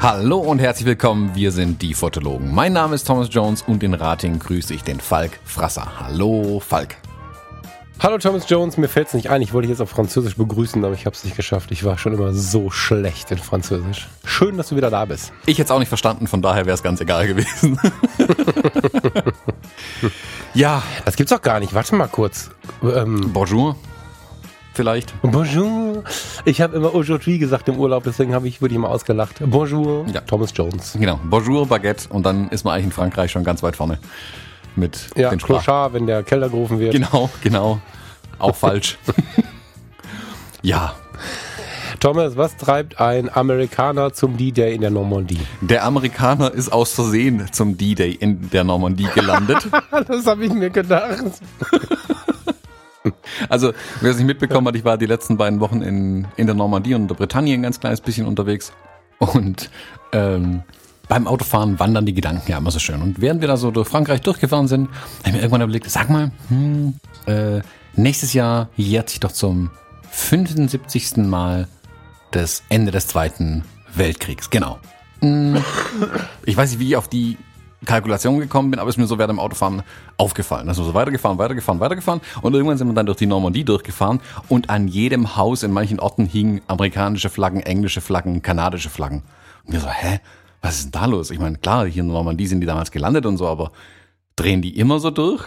Hallo und herzlich willkommen, wir sind die Fotologen. Mein Name ist Thomas Jones und in Rating grüße ich den Falk Frasser. Hallo Falk. Hallo Thomas Jones, mir fällt es nicht ein, ich wollte dich jetzt auf Französisch begrüßen, aber ich habe es nicht geschafft. Ich war schon immer so schlecht in Französisch. Schön, dass du wieder da bist. Ich hätte es auch nicht verstanden, von daher wäre es ganz egal gewesen. ja. Das gibt's doch gar nicht. Warte mal kurz. Ähm, Bonjour vielleicht. Bonjour. Ich habe immer aujourd'hui gesagt im Urlaub, deswegen habe ich wirklich mal ausgelacht. Bonjour. Ja. Thomas Jones. Genau. Bonjour, Baguette. Und dann ist man eigentlich in Frankreich schon ganz weit vorne. Mit ja, den Clochard, wenn der Keller gerufen wird. Genau, genau. Auch falsch. ja. Thomas, was treibt ein Amerikaner zum D-Day in der Normandie? Der Amerikaner ist aus Versehen zum D-Day in der Normandie gelandet. das habe ich mir gedacht. Also, wer es nicht mitbekommen hat, ich war die letzten beiden Wochen in, in der Normandie und der Bretagne ein ganz kleines bisschen unterwegs. Und ähm, beim Autofahren wandern die Gedanken ja immer so schön. Und während wir da so durch Frankreich durchgefahren sind, habe ich mir irgendwann überlegt, sag mal, hm, äh, nächstes Jahr jährt sich doch zum 75. Mal das Ende des Zweiten Weltkriegs. Genau. Hm, ich weiß nicht, wie ich auf die Kalkulation gekommen bin, aber ist mir so während dem Autofahren aufgefallen. Also so weitergefahren, weitergefahren, weitergefahren und irgendwann sind wir dann durch die Normandie durchgefahren und an jedem Haus in manchen Orten hingen amerikanische Flaggen, englische Flaggen, kanadische Flaggen. Und wir so, hä, was ist denn da los? Ich meine, klar, hier in Normandie sind die damals gelandet und so, aber drehen die immer so durch?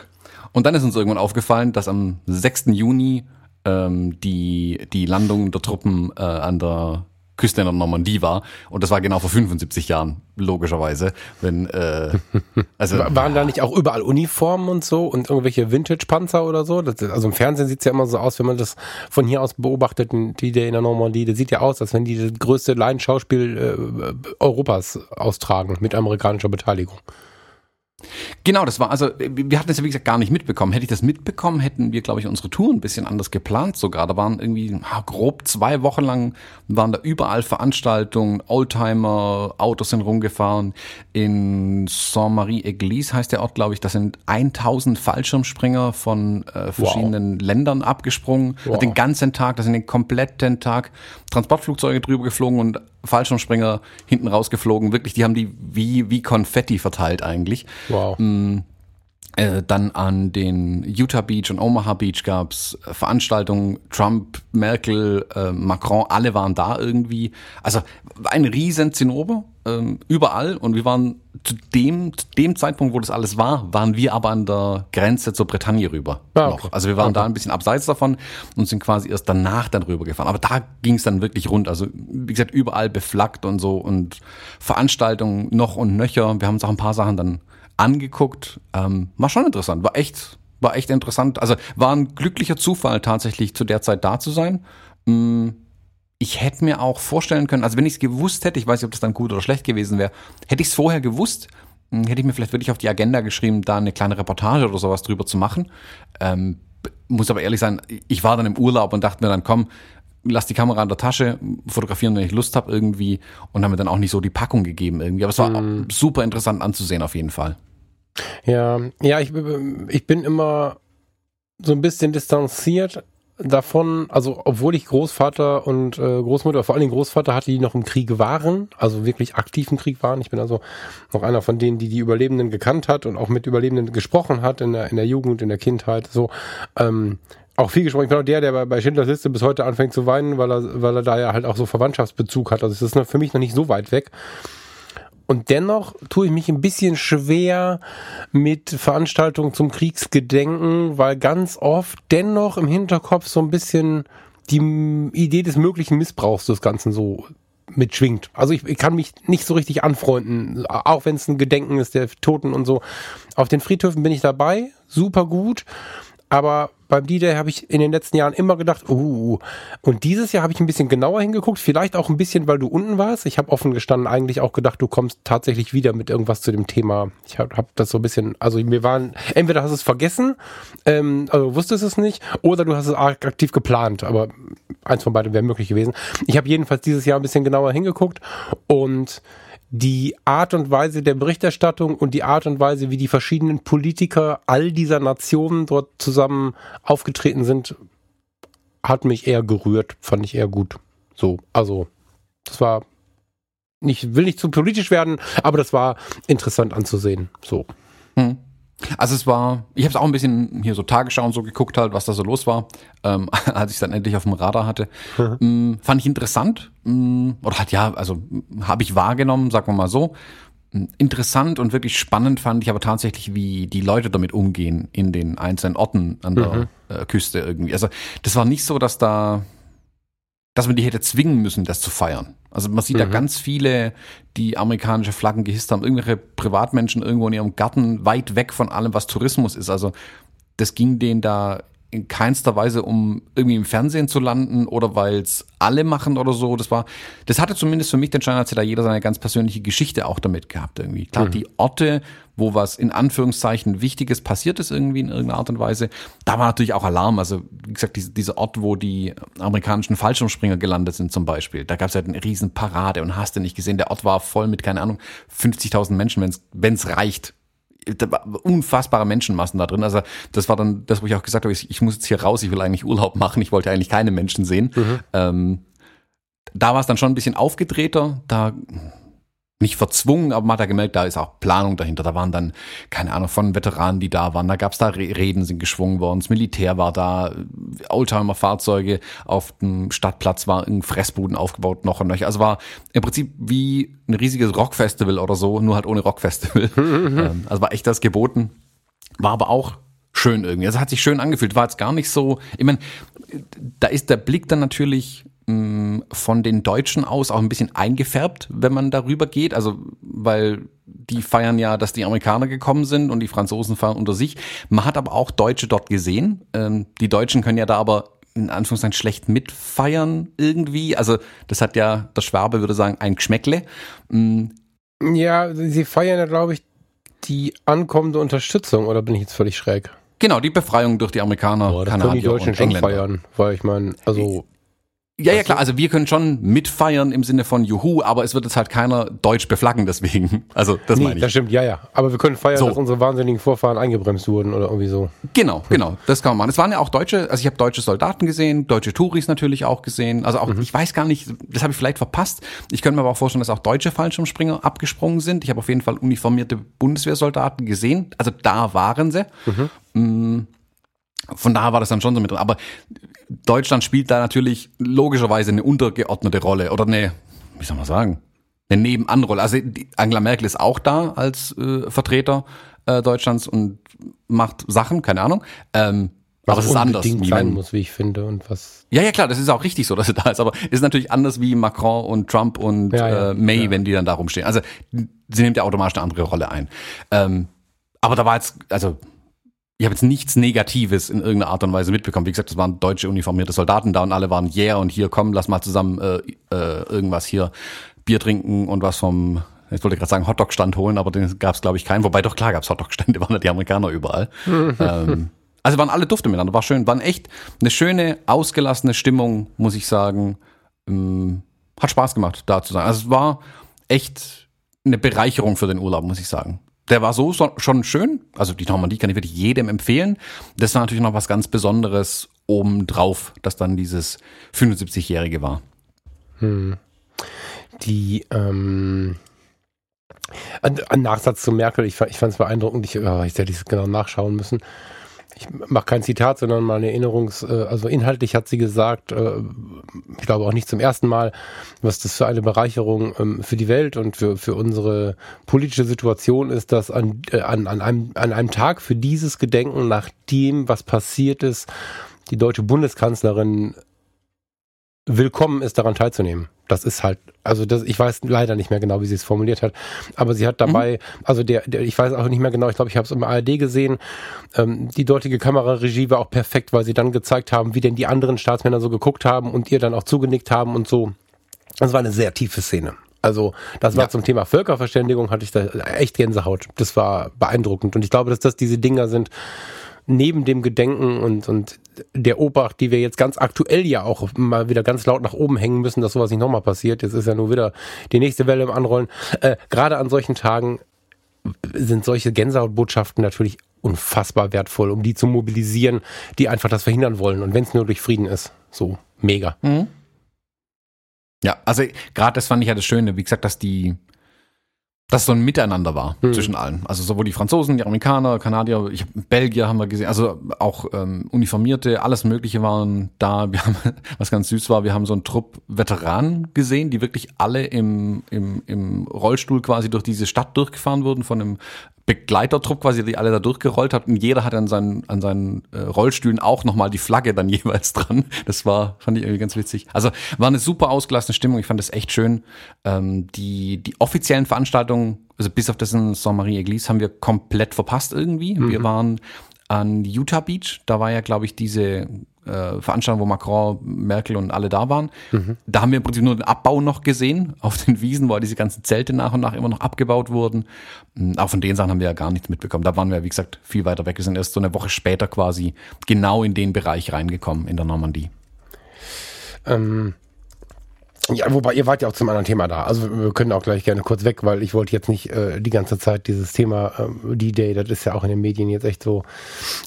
Und dann ist uns irgendwann aufgefallen, dass am 6. Juni ähm, die, die Landung der Truppen äh, an der Küste in der Normandie war. Und das war genau vor 75 Jahren, logischerweise. Wenn, äh, also, Waren da nicht auch überall Uniformen und so und irgendwelche Vintage-Panzer oder so? Das, also im Fernsehen sieht es ja immer so aus, wenn man das von hier aus beobachtet, die der in der Normandie, das sieht ja aus, als wenn die das größte Laienschauspiel äh, Europas austragen mit amerikanischer Beteiligung. Genau, das war, also wir hatten das ja wie gesagt gar nicht mitbekommen. Hätte ich das mitbekommen, hätten wir, glaube ich, unsere Tour ein bisschen anders geplant sogar. Da waren irgendwie grob zwei Wochen lang, waren da überall Veranstaltungen, Oldtimer, Autos sind rumgefahren. In Saint-Marie-Église heißt der Ort, glaube ich, da sind 1000 Fallschirmspringer von äh, verschiedenen wow. Ländern abgesprungen. Wow. Den ganzen Tag, da sind den kompletten Tag Transportflugzeuge drüber geflogen und Fallschirmspringer hinten rausgeflogen. Wirklich, die haben die wie, wie Konfetti verteilt eigentlich. Wow. Mhm. Äh, dann an den Utah Beach und Omaha Beach gab's äh, Veranstaltungen. Trump, Merkel, äh, Macron, alle waren da irgendwie. Also ein riesen Zinnober ähm, überall. Und wir waren zu dem, zu dem Zeitpunkt, wo das alles war, waren wir aber an der Grenze zur Bretagne rüber. Ah, okay. noch. Also wir waren okay. da ein bisschen abseits davon und sind quasi erst danach dann rüber gefahren. Aber da ging's dann wirklich rund. Also wie gesagt, überall beflaggt und so und Veranstaltungen noch und nöcher. Wir haben uns auch ein paar Sachen dann angeguckt. Ähm, war schon interessant, war echt, war echt interessant. Also war ein glücklicher Zufall tatsächlich zu der Zeit da zu sein. Mm, ich hätte mir auch vorstellen können, also wenn ich es gewusst hätte, ich weiß nicht, ob das dann gut oder schlecht gewesen wäre, hätte ich es vorher gewusst, mm, hätte ich mir vielleicht wirklich auf die Agenda geschrieben, da eine kleine Reportage oder sowas drüber zu machen. Ähm, muss aber ehrlich sein, ich war dann im Urlaub und dachte mir dann, komm, lass die Kamera in der Tasche, fotografieren, wenn ich Lust habe irgendwie und haben mir dann auch nicht so die Packung gegeben irgendwie. Aber es war mm. super interessant anzusehen auf jeden Fall. Ja, ja, ich, ich bin immer so ein bisschen distanziert davon, also obwohl ich Großvater und äh, Großmutter, vor allen Dingen Großvater hatte, die noch im Krieg waren, also wirklich aktiv im Krieg waren. Ich bin also noch einer von denen, die die Überlebenden gekannt hat und auch mit Überlebenden gesprochen hat in der, in der Jugend, in der Kindheit. So ähm, auch viel gesprochen. Ich bin auch der, der bei, bei Schindlers Liste bis heute anfängt zu weinen, weil er, weil er da ja halt auch so Verwandtschaftsbezug hat. Also es ist für mich noch nicht so weit weg. Und dennoch tue ich mich ein bisschen schwer mit Veranstaltungen zum Kriegsgedenken, weil ganz oft dennoch im Hinterkopf so ein bisschen die Idee des möglichen Missbrauchs des Ganzen so mitschwingt. Also ich, ich kann mich nicht so richtig anfreunden, auch wenn es ein Gedenken ist der Toten und so. Auf den Friedhöfen bin ich dabei, super gut. Aber beim DJ habe ich in den letzten Jahren immer gedacht, uh, und dieses Jahr habe ich ein bisschen genauer hingeguckt, vielleicht auch ein bisschen, weil du unten warst. Ich habe offen gestanden eigentlich auch gedacht, du kommst tatsächlich wieder mit irgendwas zu dem Thema. Ich habe hab das so ein bisschen, also mir waren, entweder hast du es vergessen, ähm, also wusstest es nicht, oder du hast es aktiv geplant, aber eins von beiden wäre möglich gewesen. Ich habe jedenfalls dieses Jahr ein bisschen genauer hingeguckt und die Art und Weise der Berichterstattung und die Art und Weise, wie die verschiedenen Politiker all dieser Nationen dort zusammen aufgetreten sind, hat mich eher gerührt, fand ich eher gut. So, also, das war nicht, will nicht zu politisch werden, aber das war interessant anzusehen. So. Hm. Also es war, ich habe es auch ein bisschen hier so Tagesschau und so geguckt halt, was da so los war, ähm, als ich dann endlich auf dem Radar hatte. Mhm. Ähm, fand ich interessant ähm, oder hat ja, also habe ich wahrgenommen, sagen wir mal so. Mm, interessant und wirklich spannend fand ich aber tatsächlich, wie die Leute damit umgehen in den einzelnen Orten an der mhm. äh, Küste irgendwie. Also das war nicht so, dass da dass man die hätte zwingen müssen, das zu feiern. Also man sieht mhm. da ganz viele, die amerikanische Flaggen gehisst haben, irgendwelche Privatmenschen irgendwo in ihrem Garten, weit weg von allem, was Tourismus ist. Also das ging denen da in keinster Weise, um irgendwie im Fernsehen zu landen oder weil es alle machen oder so. Das war, das hatte zumindest für mich den Schein, als hätte da jeder seine ganz persönliche Geschichte auch damit gehabt irgendwie. Klar, mhm. die Orte, wo was in Anführungszeichen Wichtiges passiert ist irgendwie in irgendeiner Art und Weise, da war natürlich auch Alarm. Also wie gesagt, diese, dieser Ort, wo die amerikanischen Fallschirmspringer gelandet sind zum Beispiel, da gab es halt eine riesen Parade und hast du nicht gesehen, der Ort war voll mit, keine Ahnung, 50.000 Menschen, wenn es reicht unfassbare Menschenmassen da drin. Also das war dann das, wo ich auch gesagt habe, ich, ich muss jetzt hier raus, ich will eigentlich Urlaub machen, ich wollte eigentlich keine Menschen sehen. Mhm. Ähm, da war es dann schon ein bisschen aufgedrehter, da nicht verzwungen, aber man hat da gemerkt, da ist auch Planung dahinter. Da waren dann, keine Ahnung, von Veteranen, die da waren. Da gab es da Reden, sind geschwungen worden. Das Militär war da, Oldtimer-Fahrzeuge auf dem Stadtplatz war in Fressbuden aufgebaut, noch und noch. Also war im Prinzip wie ein riesiges Rockfestival oder so, nur halt ohne Rockfestival. Ähm, also war echt das geboten. War aber auch schön irgendwie. Also hat sich schön angefühlt. War jetzt gar nicht so, ich meine, da ist der Blick dann natürlich von den Deutschen aus auch ein bisschen eingefärbt, wenn man darüber geht. Also, weil die feiern ja, dass die Amerikaner gekommen sind und die Franzosen feiern unter sich. Man hat aber auch Deutsche dort gesehen. Ähm, die Deutschen können ja da aber in Anführungszeichen schlecht mitfeiern irgendwie. Also, das hat ja, der Schwabe würde sagen, ein Geschmäckle. Ja, sie feiern ja, glaube ich, die ankommende Unterstützung, oder bin ich jetzt völlig schräg? Genau, die Befreiung durch die Amerikaner, Boah, das Kanadier können die Deutschen schon feiern, weil ich meine, also ja, ja, klar. Also wir können schon mitfeiern im Sinne von Juhu, aber es wird jetzt halt keiner deutsch beflaggen deswegen. Also das nee, meine ich. Das stimmt, ja, ja. Aber wir können feiern, so. dass unsere wahnsinnigen Vorfahren eingebremst wurden oder irgendwie so. Genau, genau. Das kann man machen. Es waren ja auch deutsche, also ich habe deutsche Soldaten gesehen, deutsche Touris natürlich auch gesehen. Also auch, mhm. ich weiß gar nicht, das habe ich vielleicht verpasst. Ich könnte mir aber auch vorstellen, dass auch deutsche Fallschirmspringer abgesprungen sind. Ich habe auf jeden Fall uniformierte Bundeswehrsoldaten gesehen. Also da waren sie. Mhm. Mm. Von daher war das dann schon so mit drin. Aber Deutschland spielt da natürlich logischerweise eine untergeordnete Rolle oder eine, wie soll man sagen, eine Nebenanrolle. Also Angela Merkel ist auch da als äh, Vertreter äh, Deutschlands und macht Sachen, keine Ahnung. Ähm, was aber es ist anders. Wie sein muss, wie ich finde und was. Ja, ja, klar, das ist auch richtig so, dass er da ist. Aber es ist natürlich anders wie Macron und Trump und ja, ja, äh, May, ja. wenn die dann da rumstehen. Also sie nimmt ja automatisch eine andere Rolle ein. Ähm, aber da war jetzt, also ich habe jetzt nichts Negatives in irgendeiner Art und Weise mitbekommen. Wie gesagt, das waren deutsche uniformierte Soldaten da und alle waren yeah und hier komm, lass mal zusammen äh, äh, irgendwas hier Bier trinken und was vom ich wollte gerade sagen Hotdog-Stand holen, aber den gab es glaube ich keinen. Wobei doch klar gab es Hotdog-Stände, waren ja die Amerikaner überall. ähm, also waren alle Dufte miteinander, war schön, waren echt eine schöne, ausgelassene Stimmung, muss ich sagen. Ähm, hat Spaß gemacht, da zu sein. Also es war echt eine Bereicherung für den Urlaub, muss ich sagen der war so, schon schön. Also die Normandie kann ich wirklich jedem empfehlen. Das war natürlich noch was ganz Besonderes obendrauf, dass dann dieses 75-Jährige war. Hm. Die, ähm, ein, Nachsatz zu Merkel, ich, ich fand es beeindruckend, ich, oh, ich hätte es genau nachschauen müssen ich mache kein Zitat, sondern mal eine Erinnerungs, äh, also inhaltlich hat sie gesagt, äh, ich glaube auch nicht zum ersten Mal, was das für eine Bereicherung ähm, für die Welt und für, für unsere politische Situation ist, dass an, äh, an, an, einem, an einem Tag für dieses Gedenken nach dem, was passiert ist, die deutsche Bundeskanzlerin willkommen ist, daran teilzunehmen. Das ist halt, also das, ich weiß leider nicht mehr genau, wie sie es formuliert hat, aber sie hat dabei, mhm. also der, der, ich weiß auch nicht mehr genau, ich glaube, ich habe es im ARD gesehen, ähm, die dortige Kameraregie war auch perfekt, weil sie dann gezeigt haben, wie denn die anderen Staatsmänner so geguckt haben und ihr dann auch zugenickt haben und so. Das war eine sehr tiefe Szene. Also das war ja. zum Thema Völkerverständigung, hatte ich da echt Gänsehaut. Das war beeindruckend und ich glaube, dass das diese Dinger sind, neben dem Gedenken und, und der Obacht, die wir jetzt ganz aktuell ja auch mal wieder ganz laut nach oben hängen müssen, dass sowas nicht nochmal passiert. Jetzt ist ja nur wieder die nächste Welle im Anrollen. Äh, Gerade an solchen Tagen sind solche Gänsehautbotschaften natürlich unfassbar wertvoll, um die zu mobilisieren, die einfach das verhindern wollen. Und wenn es nur durch Frieden ist, so mega. Mhm. Ja, also gerade das fand ich ja das Schöne, wie gesagt, dass die dass so ein Miteinander war mhm. zwischen allen. Also sowohl die Franzosen, die Amerikaner, Kanadier, ich, Belgier haben wir gesehen, also auch ähm, Uniformierte, alles Mögliche waren da. Wir haben, was ganz süß war, wir haben so einen Trupp Veteranen gesehen, die wirklich alle im, im, im Rollstuhl quasi durch diese Stadt durchgefahren wurden von einem Begleitertrupp quasi, die alle da durchgerollt hat und jeder hat an seinen, an seinen äh, Rollstühlen auch nochmal die Flagge dann jeweils dran. Das war, fand ich irgendwie ganz witzig. Also war eine super ausgelassene Stimmung. Ich fand das echt schön. Ähm, die, die offiziellen Veranstaltungen, also bis auf das in Saint-Marie-Église haben wir komplett verpasst irgendwie. Mhm. Wir waren an Utah Beach. Da war ja, glaube ich, diese äh, Veranstaltung, wo Macron, Merkel und alle da waren. Mhm. Da haben wir im Prinzip nur den Abbau noch gesehen auf den Wiesen, wo diese ganzen Zelte nach und nach immer noch abgebaut wurden. Hm, auch von den Sachen haben wir ja gar nichts mitbekommen. Da waren wir, wie gesagt, viel weiter weg. Wir sind erst so eine Woche später quasi genau in den Bereich reingekommen in der Normandie. Ähm, ja, wobei ihr wart ja auch zum anderen Thema da. Also wir können auch gleich gerne kurz weg, weil ich wollte jetzt nicht äh, die ganze Zeit dieses Thema äh, D-Day, das ist ja auch in den Medien jetzt echt so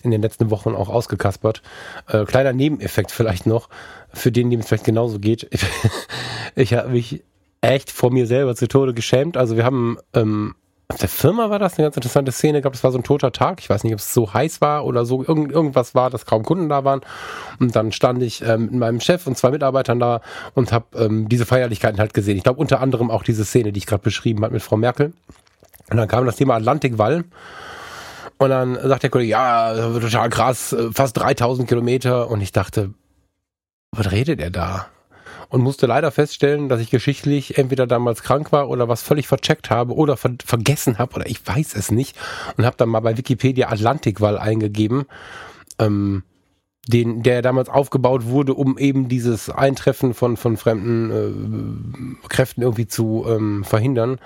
in den letzten Wochen auch ausgekaspert. Äh, kleiner Nebeneffekt vielleicht noch, für den, dem es vielleicht genauso geht. Ich, habe mich echt vor mir selber zu Tode geschämt. Also wir haben ähm, auf der Firma war das eine ganz interessante Szene. Ich glaube, es war so ein toter Tag. Ich weiß nicht, ob es so heiß war oder so. Irgend, irgendwas war, dass kaum Kunden da waren. Und dann stand ich ähm, mit meinem Chef und zwei Mitarbeitern da und habe ähm, diese Feierlichkeiten halt gesehen. Ich glaube, unter anderem auch diese Szene, die ich gerade beschrieben habe mit Frau Merkel. Und dann kam das Thema Atlantikwall. Und dann sagt der Kollege, ja, total krass, fast 3000 Kilometer. Und ich dachte, was redet er da? Und musste leider feststellen, dass ich geschichtlich entweder damals krank war oder was völlig vercheckt habe oder ver vergessen habe oder ich weiß es nicht und habe dann mal bei Wikipedia Atlantikwall eingegeben. Ähm, den, der damals aufgebaut wurde, um eben dieses Eintreffen von, von fremden äh, Kräften irgendwie zu ähm, verhindern.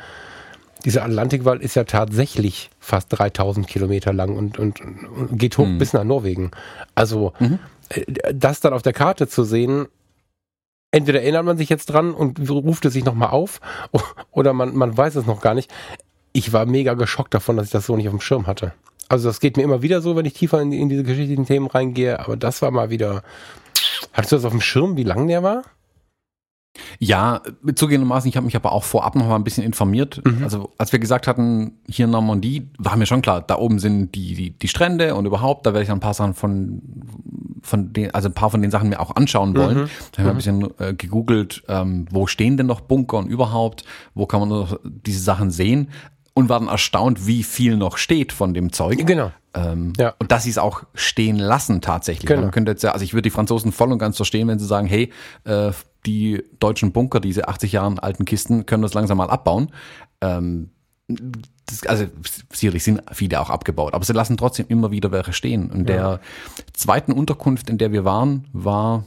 Dieser Atlantikwall ist ja tatsächlich fast 3000 Kilometer lang und, und, und geht hoch mhm. bis nach Norwegen. Also, mhm. Äh, das dann auf der Karte zu sehen, entweder erinnert man sich jetzt dran und ruft es sich nochmal auf oder man, man weiß es noch gar nicht. Ich war mega geschockt davon, dass ich das so nicht auf dem Schirm hatte. Also das geht mir immer wieder so, wenn ich tiefer in, in diese geschichtlichen Themen reingehe, aber das war mal wieder. Hattest du das auf dem Schirm, wie lang der war? Ja, zugegebenermaßen, ich habe mich aber auch vorab noch mal ein bisschen informiert. Mhm. Also als wir gesagt hatten, hier in Normandie, war mir schon klar, da oben sind die, die, die Strände und überhaupt, da werde ich dann ein paar Sachen von, von den, also ein paar von den Sachen mir auch anschauen wollen. Mhm. Da haben wir ein bisschen äh, gegoogelt, ähm, wo stehen denn noch Bunker und überhaupt, wo kann man noch diese Sachen sehen und waren erstaunt, wie viel noch steht von dem Zeug. Genau. Ähm, ja. Und dass sie es auch stehen lassen tatsächlich. Genau. Man könnte jetzt ja, also ich würde die Franzosen voll und ganz verstehen, wenn sie sagen, hey, äh, die deutschen Bunker, diese 80 Jahre alten Kisten, können das langsam mal abbauen. Ähm, das, also sicherlich sind viele auch abgebaut, aber sie lassen trotzdem immer wieder welche stehen. Und ja. der zweiten Unterkunft, in der wir waren, war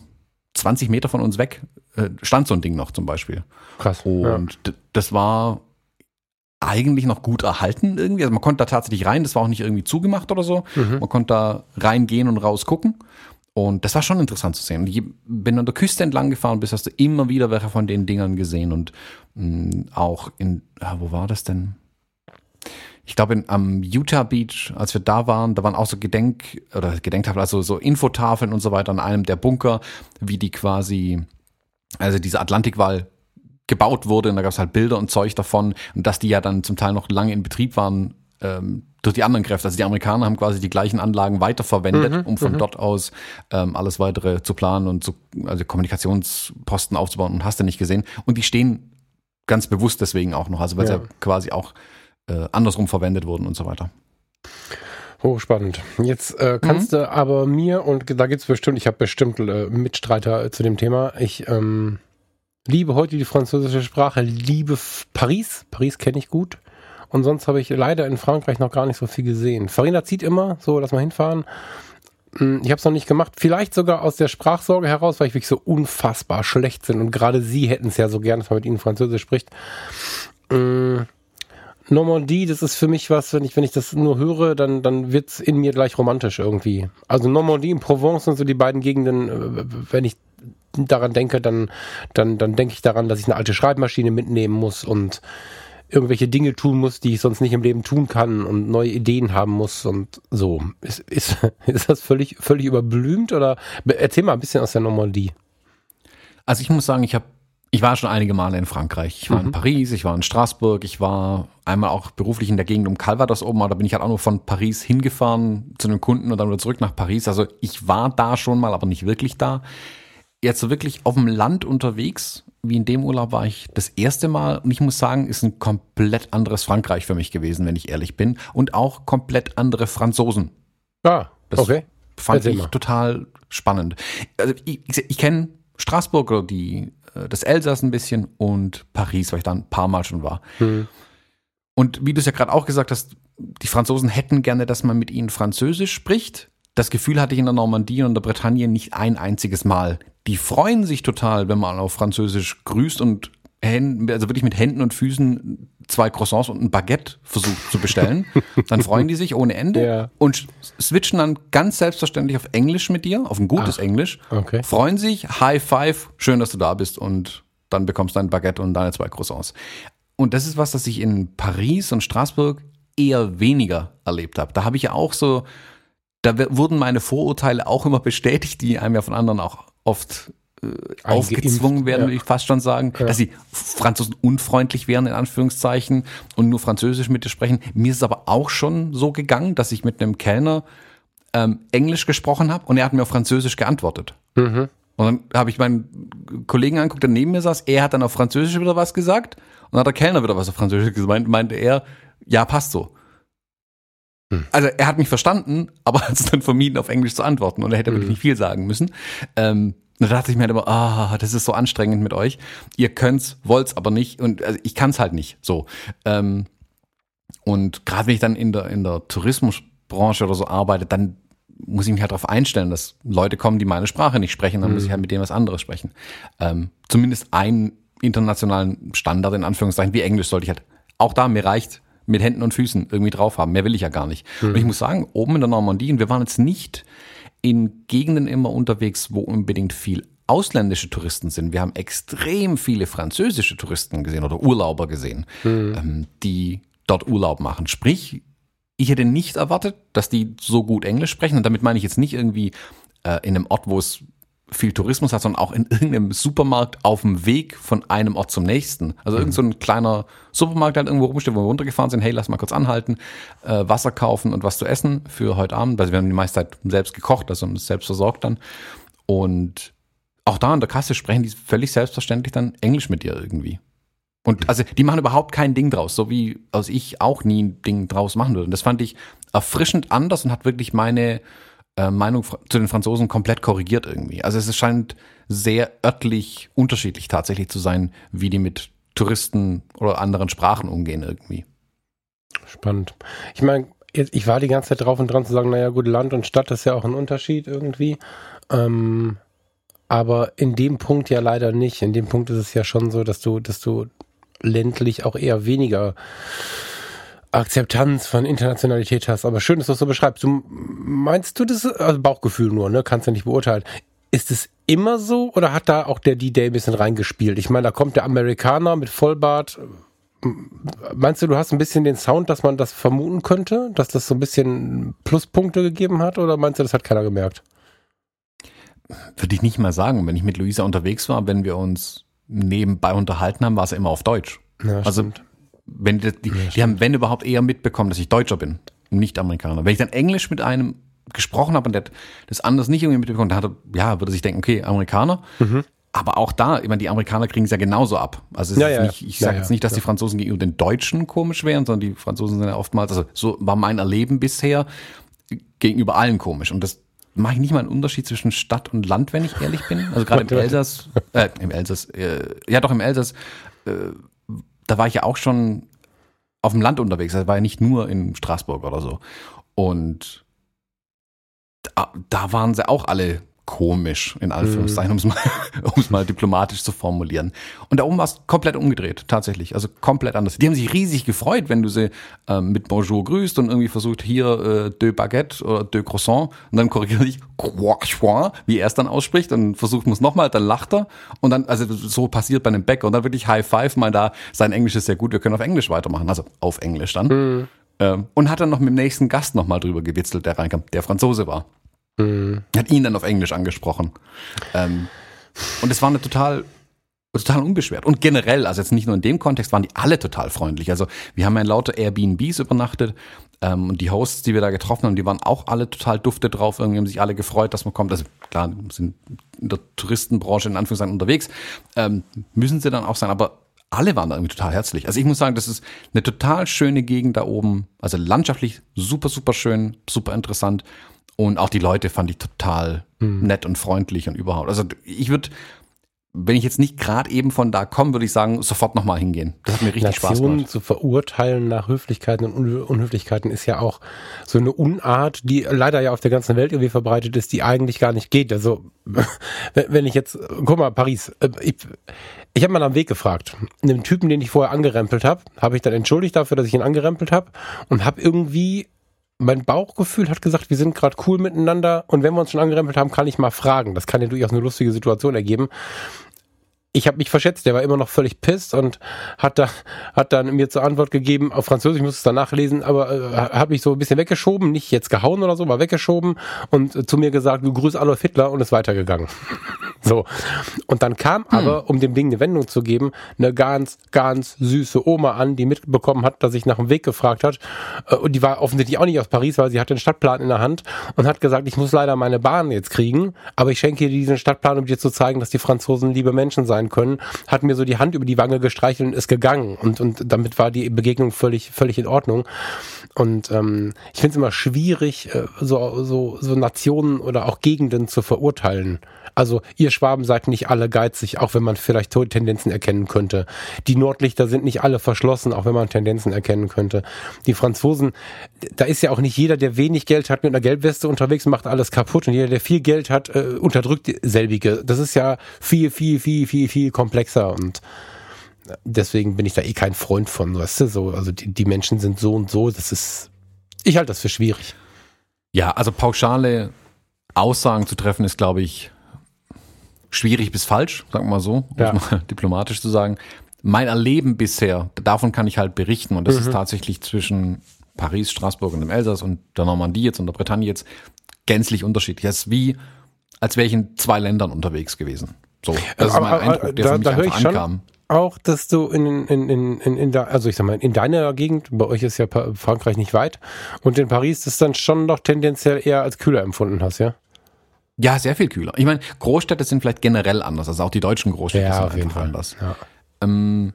20 Meter von uns weg, äh, stand so ein Ding noch zum Beispiel. Krass. Und ja. das war eigentlich noch gut erhalten irgendwie. Also man konnte da tatsächlich rein, das war auch nicht irgendwie zugemacht oder so. Mhm. Man konnte da reingehen und raus gucken. Und das war schon interessant zu sehen. Ich bin an der Küste entlang gefahren, bis hast du immer wieder welche von den Dingern gesehen und mh, mm, auch in, ja, wo war das denn? Ich glaube, am Utah Beach, als wir da waren, da waren auch so Gedenk- oder Gedenktafeln, also so Infotafeln und so weiter an einem der Bunker, wie die quasi, also diese Atlantikwall gebaut wurde und da gab es halt Bilder und Zeug davon und dass die ja dann zum Teil noch lange in Betrieb waren, ähm, durch die anderen Kräfte. Also die Amerikaner haben quasi die gleichen Anlagen weiterverwendet, mhm, um von mhm. dort aus ähm, alles weitere zu planen und zu, also Kommunikationsposten aufzubauen und hast du nicht gesehen. Und die stehen ganz bewusst deswegen auch noch, also weil ja. sie ja quasi auch äh, andersrum verwendet wurden und so weiter. Hochspannend. Jetzt äh, kannst mhm. du aber mir, und da gibt's bestimmt, ich habe bestimmt äh, Mitstreiter zu dem Thema, ich ähm, liebe heute die französische Sprache, liebe Paris, Paris kenne ich gut. Und sonst habe ich leider in Frankreich noch gar nicht so viel gesehen. Farina zieht immer, so lass mal hinfahren. Hm, ich habe es noch nicht gemacht. Vielleicht sogar aus der Sprachsorge heraus, weil ich wirklich so unfassbar schlecht bin. Und gerade Sie hätten es ja so gern, dass man mit Ihnen Französisch spricht. Hm, Normandie, das ist für mich was, wenn ich, wenn ich das nur höre, dann, dann wird's in mir gleich romantisch irgendwie. Also Normandie und Provence sind so die beiden Gegenden, äh, wenn ich daran denke, dann, dann, dann denke ich daran, dass ich eine alte Schreibmaschine mitnehmen muss und irgendwelche Dinge tun muss, die ich sonst nicht im Leben tun kann und neue Ideen haben muss und so. Ist, ist, ist das völlig, völlig überblümt oder erzähl mal ein bisschen aus der Normandie. Also ich muss sagen, ich habe ich war schon einige Male in Frankreich. Ich war mhm. in Paris, ich war in Straßburg, ich war einmal auch beruflich in der Gegend um Calvados oben, aber da bin ich halt auch nur von Paris hingefahren zu einem Kunden und dann wieder zurück nach Paris. Also ich war da schon mal, aber nicht wirklich da. Jetzt so wirklich auf dem Land unterwegs, wie in dem Urlaub war ich das erste Mal und ich muss sagen, ist ein komplett anderes Frankreich für mich gewesen, wenn ich ehrlich bin. Und auch komplett andere Franzosen. Ah, das okay. Fand Erzähl ich mal. total spannend. Also ich, ich, ich kenne Straßburg oder die äh, das Elsass ein bisschen und Paris, weil ich da ein paar Mal schon war. Mhm. Und wie du es ja gerade auch gesagt hast, die Franzosen hätten gerne, dass man mit ihnen Französisch spricht. Das Gefühl hatte ich in der Normandie und der Bretagne nicht ein einziges Mal. Die freuen sich total, wenn man auf Französisch grüßt und Händen, also wirklich mit Händen und Füßen zwei Croissants und ein Baguette versucht zu bestellen. dann freuen die sich ohne Ende ja. und switchen dann ganz selbstverständlich auf Englisch mit dir, auf ein gutes Ach, Englisch. Okay. Freuen sich, High Five, schön, dass du da bist und dann bekommst du ein Baguette und deine zwei Croissants. Und das ist was, das ich in Paris und Straßburg eher weniger erlebt habe. Da habe ich ja auch so, da wurden meine Vorurteile auch immer bestätigt, die einem ja von anderen auch oft äh, aufgezwungen werden, ja. würde ich fast schon sagen, ja. dass sie Franzosen unfreundlich wären, in Anführungszeichen, und nur Französisch mit dir sprechen. Mir ist es aber auch schon so gegangen, dass ich mit einem Kellner ähm, Englisch gesprochen habe und er hat mir auf Französisch geantwortet. Mhm. Und dann habe ich meinen Kollegen angeguckt, der neben mir saß, er hat dann auf Französisch wieder was gesagt und dann hat der Kellner wieder was auf Französisch gesagt, meinte er, ja, passt so. Hm. Also er hat mich verstanden, aber hat es dann vermieden, auf Englisch zu antworten und er hätte wirklich hm. nicht viel sagen müssen. Ähm, da dachte ich mir halt immer, ah, das ist so anstrengend mit euch. Ihr könnt's, wollt's aber nicht und also ich kann's halt nicht. So. Ähm, und gerade wenn ich dann in der, in der Tourismusbranche oder so arbeite, dann muss ich mich halt darauf einstellen, dass Leute kommen, die meine Sprache nicht sprechen, dann muss ich halt mit denen was anderes sprechen. Ähm, zumindest einen internationalen Standard in Anführungszeichen wie Englisch sollte ich halt. Auch da, mir reicht mit Händen und Füßen irgendwie drauf haben. Mehr will ich ja gar nicht. Mhm. Und ich muss sagen, oben in der Normandie, und wir waren jetzt nicht in Gegenden immer unterwegs, wo unbedingt viel ausländische Touristen sind. Wir haben extrem viele französische Touristen gesehen oder Urlauber gesehen, mhm. ähm, die dort Urlaub machen. Sprich, ich hätte nicht erwartet, dass die so gut Englisch sprechen. Und damit meine ich jetzt nicht irgendwie äh, in einem Ort, wo es viel Tourismus hat, sondern auch in irgendeinem Supermarkt auf dem Weg von einem Ort zum nächsten. Also mhm. irgend so ein kleiner Supermarkt, halt irgendwo rumsteht, wo wir runtergefahren sind, hey, lass mal kurz anhalten, äh, Wasser kaufen und was zu essen für heute Abend. Also wir haben die meiste Zeit selbst gekocht, also uns selbst versorgt dann. Und auch da an der Kasse sprechen die völlig selbstverständlich dann Englisch mit dir irgendwie. Und also die machen überhaupt kein Ding draus, so wie also ich auch nie ein Ding draus machen würde. Und das fand ich erfrischend anders und hat wirklich meine äh, Meinung zu den Franzosen komplett korrigiert irgendwie. Also es scheint sehr örtlich unterschiedlich tatsächlich zu sein, wie die mit Touristen oder anderen Sprachen umgehen irgendwie. Spannend. Ich meine, ich war die ganze Zeit drauf und dran zu sagen, naja gut, Land und Stadt ist ja auch ein Unterschied irgendwie. Ähm, aber in dem Punkt ja leider nicht. In dem Punkt ist es ja schon so, dass du, dass du ländlich auch eher weniger Akzeptanz von Internationalität hast. Aber schön, dass du das so beschreibst. Du meinst du das, also Bauchgefühl nur, ne? Kannst du nicht beurteilen. Ist es immer so oder hat da auch der D-Day ein bisschen reingespielt? Ich meine, da kommt der Amerikaner mit Vollbart. Meinst du, du hast ein bisschen den Sound, dass man das vermuten könnte, dass das so ein bisschen Pluspunkte gegeben hat oder meinst du, das hat keiner gemerkt? Würde ich nicht mal sagen. Wenn ich mit Luisa unterwegs war, wenn wir uns nebenbei unterhalten haben, war es immer auf Deutsch. Ja, also stimmt. Wenn die, die, die haben, wenn überhaupt, eher mitbekommen, dass ich Deutscher bin, nicht Amerikaner. Wenn ich dann Englisch mit einem gesprochen habe und der das anders nicht irgendwie mitbekommen, dann hatte, ja, würde sich denken, okay, Amerikaner. Mhm. Aber auch da, ich meine, die Amerikaner kriegen es ja genauso ab. Also ja, ja. Nicht, ich sage ja, jetzt nicht, dass die Franzosen gegenüber den Deutschen komisch wären, sondern die Franzosen sind ja oftmals, also so war mein Erleben bisher, gegenüber allen komisch. Und das mache ich nicht mal einen Unterschied zwischen Stadt und Land, wenn ich ehrlich bin. Also gerade im Elsass, äh, im Elsass, äh, ja doch im Elsass, äh, da war ich ja auch schon auf dem Land unterwegs. Das war ja nicht nur in Straßburg oder so. Und da, da waren sie auch alle komisch, in Anführungszeichen, um es mal, um's mal diplomatisch zu formulieren. Und da oben war es komplett umgedreht, tatsächlich. Also komplett anders. Die haben sich riesig gefreut, wenn du sie ähm, mit Bonjour grüßt und irgendwie versucht, hier äh, deux Baguette oder deux Croissant und dann korrigiert dich, wie er es dann ausspricht und versucht muss nochmal, dann lacht er und dann, also so passiert bei einem Bäcker und dann wirklich High Five, mal da, sein Englisch ist sehr gut, wir können auf Englisch weitermachen, also auf Englisch dann. Mhm. Ähm, und hat dann noch mit dem nächsten Gast nochmal drüber gewitzelt, der reinkam, der Franzose war. Mhm. Hat ihn dann auf Englisch angesprochen. Ähm, und es war eine total total unbeschwert. Und generell, also jetzt nicht nur in dem Kontext, waren die alle total freundlich. Also wir haben ja in lauter Airbnbs übernachtet ähm, und die Hosts, die wir da getroffen haben, die waren auch alle total dufte drauf. Irgendwie haben sich alle gefreut, dass man kommt. Also klar, sind in der Touristenbranche in Anführungszeichen unterwegs. Ähm, müssen sie dann auch sein, aber alle waren da irgendwie total herzlich. Also ich muss sagen, das ist eine total schöne Gegend da oben. Also landschaftlich super, super schön, super interessant. Und auch die Leute fand ich total mhm. nett und freundlich und überhaupt. Also ich würde, wenn ich jetzt nicht gerade eben von da komme, würde ich sagen, sofort nochmal hingehen. Das hat mir richtig Nationen Spaß gemacht. zu verurteilen nach Höflichkeiten und Un Unhöflichkeiten ist ja auch so eine Unart, die leider ja auf der ganzen Welt irgendwie verbreitet ist, die eigentlich gar nicht geht. Also wenn ich jetzt, guck mal, Paris, äh, ich, ich habe mal am Weg gefragt. Einem Typen, den ich vorher angerempelt habe, habe ich dann entschuldigt dafür, dass ich ihn angerempelt habe und habe irgendwie mein Bauchgefühl hat gesagt, wir sind gerade cool miteinander und wenn wir uns schon angerempelt haben, kann ich mal fragen. Das kann ja durchaus eine lustige Situation ergeben ich habe mich verschätzt, der war immer noch völlig pisst und hat da hat dann mir zur Antwort gegeben, auf Französisch, ich muss es danach lesen, aber äh, hat mich so ein bisschen weggeschoben, nicht jetzt gehauen oder so, war weggeschoben und äh, zu mir gesagt, du grüß Adolf Hitler und ist weitergegangen. so. Und dann kam hm. aber, um dem Ding eine Wendung zu geben, eine ganz, ganz süße Oma an, die mitbekommen hat, dass ich nach dem Weg gefragt hat. Äh, und die war offensichtlich auch nicht aus Paris, weil sie hatte den Stadtplan in der Hand und hat gesagt, ich muss leider meine Bahn jetzt kriegen, aber ich schenke dir diesen Stadtplan, um dir zu zeigen, dass die Franzosen liebe Menschen sein sein können, hat mir so die Hand über die Wange gestreichelt und ist gegangen. Und, und damit war die Begegnung völlig, völlig in Ordnung. Und ähm, ich finde es immer schwierig, äh, so, so, so Nationen oder auch Gegenden zu verurteilen. Also ihr Schwaben seid nicht alle geizig, auch wenn man vielleicht Tendenzen erkennen könnte. Die Nordlichter sind nicht alle verschlossen, auch wenn man Tendenzen erkennen könnte. Die Franzosen, da ist ja auch nicht jeder, der wenig Geld hat, mit einer Gelbweste unterwegs, macht alles kaputt. Und jeder, der viel Geld hat, äh, unterdrückt selbige. Das ist ja viel, viel, viel, viel, viel komplexer und deswegen bin ich da eh kein Freund von, weißt du, so, also die, die Menschen sind so und so, das ist, ich halte das für schwierig. Ja, also pauschale Aussagen zu treffen ist, glaube ich, schwierig bis falsch, sagen wir mal so, um ja. mal diplomatisch zu sagen. Mein Erleben bisher, davon kann ich halt berichten und das mhm. ist tatsächlich zwischen Paris, Straßburg und dem Elsass und der Normandie jetzt und der Bretagne jetzt gänzlich unterschiedlich. Es ist wie, als wäre ich in zwei Ländern unterwegs gewesen. So, das ist mein Eindruck, der da, für mich da höre ich ankam. Auch, dass du in, in, in, in, in der, also ich sag mal, in deiner Gegend, bei euch ist ja Frankreich nicht weit, und in Paris das dann schon noch tendenziell eher als kühler empfunden hast, ja? Ja, sehr viel kühler. Ich meine, Großstädte sind vielleicht generell anders, also auch die deutschen Großstädte ja, sind auf jeden Fall anders. Ja. Ähm,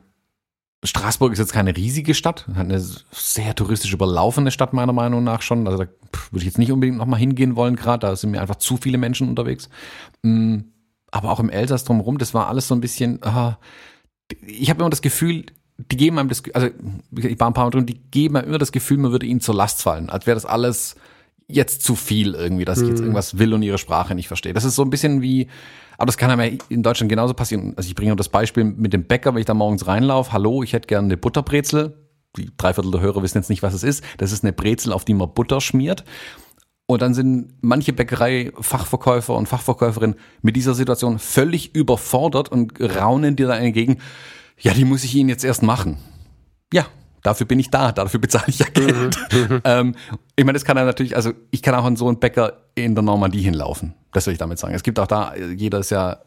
Straßburg ist jetzt keine riesige Stadt, hat eine sehr touristisch überlaufene Stadt meiner Meinung nach schon. Also da würde ich jetzt nicht unbedingt nochmal hingehen wollen gerade, da sind mir einfach zu viele Menschen unterwegs. Ähm, aber auch im Elsass drumherum, das war alles so ein bisschen, ich habe immer das Gefühl, die geben einem das, also ich war ein paar Mal drin, die geben einem immer das Gefühl, man würde ihnen zur Last fallen, als wäre das alles jetzt zu viel irgendwie, dass ich jetzt mhm. irgendwas will und ihre Sprache nicht verstehe. Das ist so ein bisschen wie, aber das kann einem ja in Deutschland genauso passieren. Also ich bringe nur das Beispiel mit dem Bäcker, wenn ich da morgens reinlaufe, hallo, ich hätte gerne eine Butterbrezel. Die Dreiviertel der Hörer wissen jetzt nicht, was es ist. Das ist eine Brezel, auf die man Butter schmiert. Und dann sind manche Bäckerei-Fachverkäufer und Fachverkäuferinnen mit dieser Situation völlig überfordert und raunen dir da entgegen, ja, die muss ich Ihnen jetzt erst machen. Ja, dafür bin ich da, dafür bezahle ich ja Geld. Mhm. ähm, ich meine, das kann er natürlich, also ich kann auch an so einen Bäcker in der Normandie hinlaufen. Das will ich damit sagen. Es gibt auch da, jeder ist ja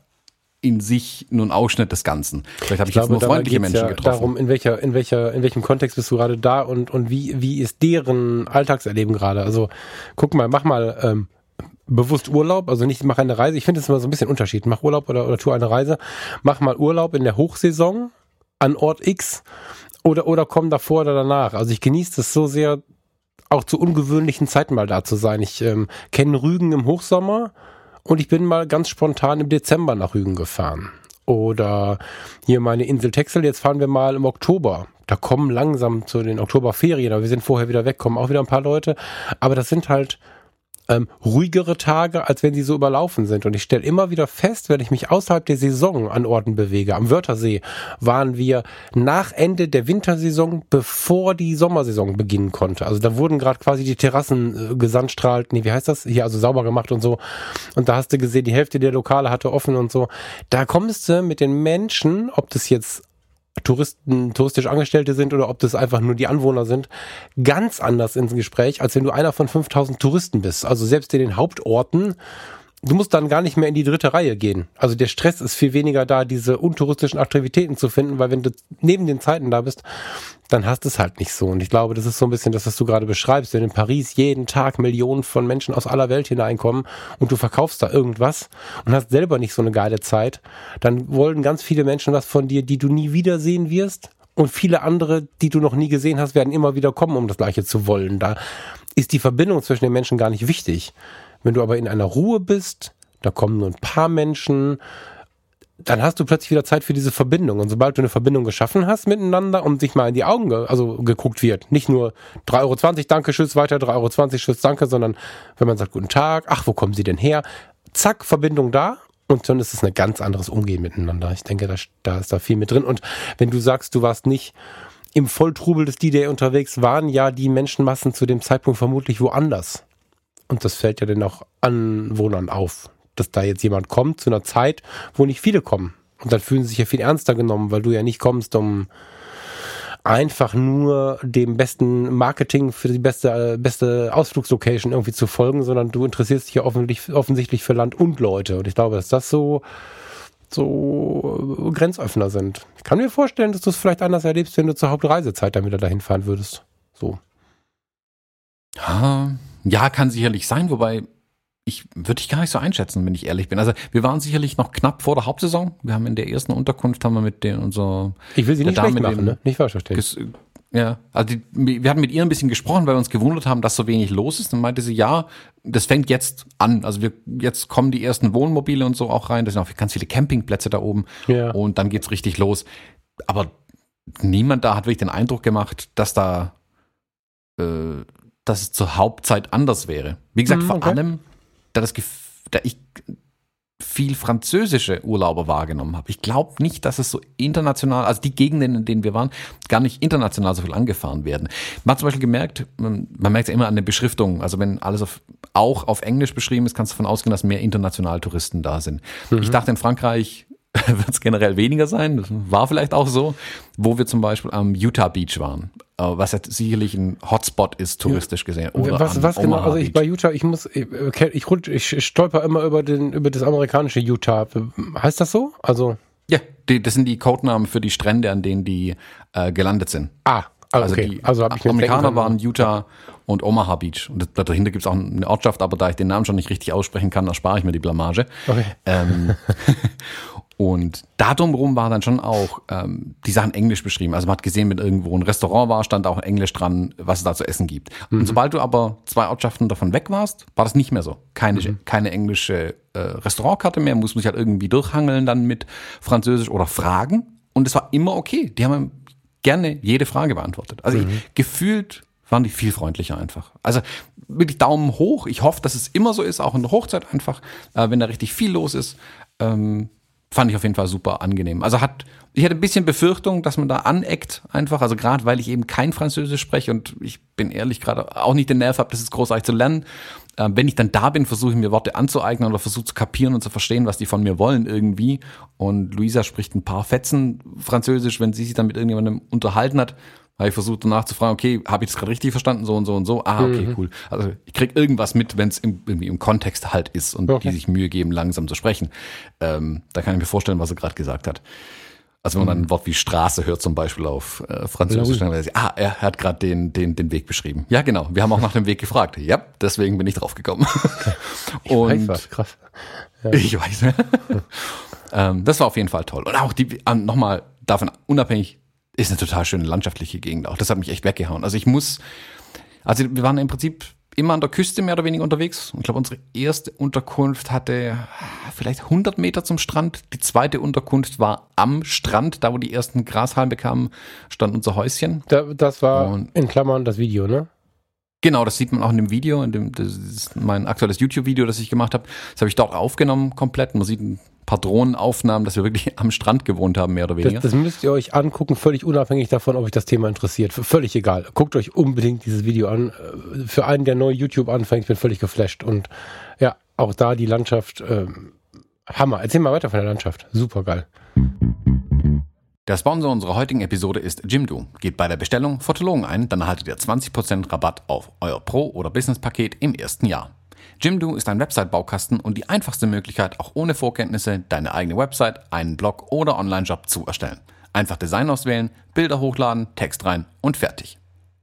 in sich nur ein Ausschnitt des Ganzen. Vielleicht habe ich, ich glaube, jetzt nur freundliche Menschen ja getroffen. Darum, in welcher, in welcher, in welchem Kontext bist du gerade da und, und wie, wie ist deren Alltagserleben gerade? Also guck mal, mach mal ähm, bewusst Urlaub, also nicht mach eine Reise. Ich finde es immer so ein bisschen Unterschied. Mach Urlaub oder, oder tu eine Reise. Mach mal Urlaub in der Hochsaison an Ort X oder, oder komm davor oder danach. Also ich genieße das so sehr, auch zu ungewöhnlichen Zeiten mal da zu sein. Ich ähm, kenne Rügen im Hochsommer und ich bin mal ganz spontan im Dezember nach Rügen gefahren. Oder hier meine Insel Texel, jetzt fahren wir mal im Oktober. Da kommen langsam zu den Oktoberferien, aber wir sind vorher wieder weg, kommen auch wieder ein paar Leute. Aber das sind halt ähm, ruhigere Tage, als wenn sie so überlaufen sind. Und ich stelle immer wieder fest, wenn ich mich außerhalb der Saison an Orten bewege, am Wörthersee, waren wir nach Ende der Wintersaison, bevor die Sommersaison beginnen konnte. Also da wurden gerade quasi die Terrassen äh, gesandstrahlt, nee, wie heißt das? Hier, also sauber gemacht und so. Und da hast du gesehen, die Hälfte der Lokale hatte offen und so. Da kommst du mit den Menschen, ob das jetzt Touristen, touristisch Angestellte sind oder ob das einfach nur die Anwohner sind, ganz anders ins Gespräch, als wenn du einer von 5000 Touristen bist. Also selbst in den Hauptorten du musst dann gar nicht mehr in die dritte Reihe gehen. Also der Stress ist viel weniger da, diese untouristischen Aktivitäten zu finden, weil wenn du neben den Zeiten da bist, dann hast du es halt nicht so. Und ich glaube, das ist so ein bisschen das, was du gerade beschreibst. Wenn in Paris jeden Tag Millionen von Menschen aus aller Welt hineinkommen und du verkaufst da irgendwas und hast selber nicht so eine geile Zeit, dann wollen ganz viele Menschen was von dir, die du nie wiedersehen wirst. Und viele andere, die du noch nie gesehen hast, werden immer wieder kommen, um das Gleiche zu wollen. Da ist die Verbindung zwischen den Menschen gar nicht wichtig. Wenn du aber in einer Ruhe bist, da kommen nur ein paar Menschen, dann hast du plötzlich wieder Zeit für diese Verbindung. Und sobald du eine Verbindung geschaffen hast miteinander und sich mal in die Augen ge also geguckt wird, nicht nur 3,20 Euro, danke, tschüss, weiter, 3,20 Euro, tschüss, danke, sondern wenn man sagt, guten Tag, ach, wo kommen Sie denn her? Zack, Verbindung da. Und dann ist es ein ganz anderes Umgehen miteinander. Ich denke, da, da ist da viel mit drin. Und wenn du sagst, du warst nicht im Volltrubel des D-Day unterwegs, waren ja die Menschenmassen zu dem Zeitpunkt vermutlich woanders. Und das fällt ja dann auch Anwohnern auf, dass da jetzt jemand kommt zu einer Zeit, wo nicht viele kommen. Und dann fühlen sie sich ja viel ernster genommen, weil du ja nicht kommst, um einfach nur dem besten Marketing für die beste, beste Ausflugslocation irgendwie zu folgen, sondern du interessierst dich ja offensichtlich, für Land und Leute. Und ich glaube, dass das so, so Grenzöffner sind. Ich kann mir vorstellen, dass du es vielleicht anders erlebst, wenn du zur Hauptreisezeit dann wieder dahin fahren würdest. So. Ja, ja, kann sicherlich sein, wobei ich würde ich gar nicht so einschätzen, wenn ich ehrlich bin. Also wir waren sicherlich noch knapp vor der Hauptsaison. Wir haben in der ersten Unterkunft haben wir mit den unser Ich will sie nicht schlecht machen, ne? Nicht falsch verstehen. Ja, also die, wir hatten mit ihr ein bisschen gesprochen, weil wir uns gewundert haben, dass so wenig los ist. Dann meinte sie, ja, das fängt jetzt an. Also wir jetzt kommen die ersten Wohnmobile und so auch rein. Das sind auch ganz viele Campingplätze da oben. Ja. Und dann geht's richtig los. Aber niemand da hat wirklich den Eindruck gemacht, dass da äh, dass es zur Hauptzeit anders wäre. Wie gesagt, mhm, vor allem, da, das, da ich viel französische Urlauber wahrgenommen habe. Ich glaube nicht, dass es so international, also die Gegenden, in denen wir waren, gar nicht international so viel angefahren werden. Man hat zum Beispiel gemerkt, man, man merkt es ja immer an der Beschriftung, also wenn alles auf, auch auf Englisch beschrieben ist, kannst du davon ausgehen, dass mehr internationale Touristen da sind. Mhm. Ich dachte in Frankreich wird es generell weniger sein. Das war vielleicht auch so, wo wir zum Beispiel am Utah Beach waren, äh, was jetzt sicherlich ein Hotspot ist, touristisch gesehen. Oder was, was genau? Also ich bei Utah, ich muss, ich, ich, ich stolper immer über den über das amerikanische Utah. Heißt das so? Also ja, die, das sind die Codenamen für die Strände, an denen die äh, gelandet sind. Ah, also okay. die also ich Amerikaner waren Utah und Omaha Beach. Und dahinter gibt es auch eine Ortschaft, aber da ich den Namen schon nicht richtig aussprechen kann, erspare ich mir die Blamage. Okay. Ähm, Und da drumherum war dann schon auch ähm, die Sachen Englisch beschrieben. Also man hat gesehen, wenn irgendwo ein Restaurant war, stand auch Englisch dran, was es da zu essen gibt. Mhm. Und sobald du aber zwei Ortschaften davon weg warst, war das nicht mehr so. Keine, mhm. keine englische äh, Restaurantkarte mehr, muss man sich halt irgendwie durchhangeln dann mit Französisch oder Fragen. Und es war immer okay. Die haben gerne jede Frage beantwortet. Also mhm. ich, gefühlt waren die viel freundlicher einfach. Also wirklich Daumen hoch. Ich hoffe, dass es immer so ist, auch in der Hochzeit einfach, äh, wenn da richtig viel los ist. Ähm, fand ich auf jeden Fall super angenehm. Also hat, ich hatte ein bisschen Befürchtung, dass man da aneckt einfach, also gerade weil ich eben kein Französisch spreche und ich bin ehrlich gerade auch nicht den Nerv habe, das ist großartig zu lernen. Ähm, wenn ich dann da bin, versuche ich mir Worte anzueignen oder versuche zu kapieren und zu verstehen, was die von mir wollen irgendwie. Und Luisa spricht ein paar Fetzen Französisch, wenn sie sich dann mit irgendjemandem unterhalten hat, habe ich versucht danach zu fragen, okay, habe ich das gerade richtig verstanden, so und so und so. Ah, okay, mhm. cool. Also ich krieg irgendwas mit, wenn es irgendwie im Kontext halt ist und okay. die sich Mühe geben, langsam zu sprechen. Ähm, da kann ich mir vorstellen, was er gerade gesagt hat. Also wenn man dann ein Wort wie Straße hört zum Beispiel auf äh, Französisch, dann weiß ich, ah, er hat gerade den, den, den Weg beschrieben. Ja, genau. Wir haben auch nach dem Weg gefragt. Ja, deswegen bin ich drauf gekommen. ich und weiß krass. Ja. Ich weiß. ähm, das war auf jeden Fall toll. Und auch die, ähm, nochmal davon unabhängig, ist eine total schöne landschaftliche Gegend auch. Das hat mich echt weggehauen. Also ich muss, also wir waren im Prinzip immer an der Küste mehr oder weniger unterwegs. Und ich glaube, unsere erste Unterkunft hatte vielleicht 100 Meter zum Strand. Die zweite Unterkunft war am Strand, da wo die ersten Grashalme kamen, stand unser Häuschen. Da, das war Und in Klammern das Video, ne? Genau, das sieht man auch in dem Video, in dem, das ist mein aktuelles YouTube-Video, das ich gemacht habe. Das habe ich dort aufgenommen komplett. Man sieht ein paar Drohnenaufnahmen, dass wir wirklich am Strand gewohnt haben, mehr oder weniger. Das, das müsst ihr euch angucken, völlig unabhängig davon, ob euch das Thema interessiert. Völlig egal. Guckt euch unbedingt dieses Video an. Für einen, der neu YouTube anfängt, bin völlig geflasht. Und ja, auch da die Landschaft, äh, Hammer. Erzähl mal weiter von der Landschaft. Super geil. Der Sponsor unserer heutigen Episode ist Jimdo. Geht bei der Bestellung Fotologen ein, dann erhaltet ihr 20% Rabatt auf euer Pro- oder Business-Paket im ersten Jahr. Jimdo ist ein Website-Baukasten und die einfachste Möglichkeit, auch ohne Vorkenntnisse deine eigene Website, einen Blog oder Online-Shop zu erstellen. Einfach Design auswählen, Bilder hochladen, Text rein und fertig.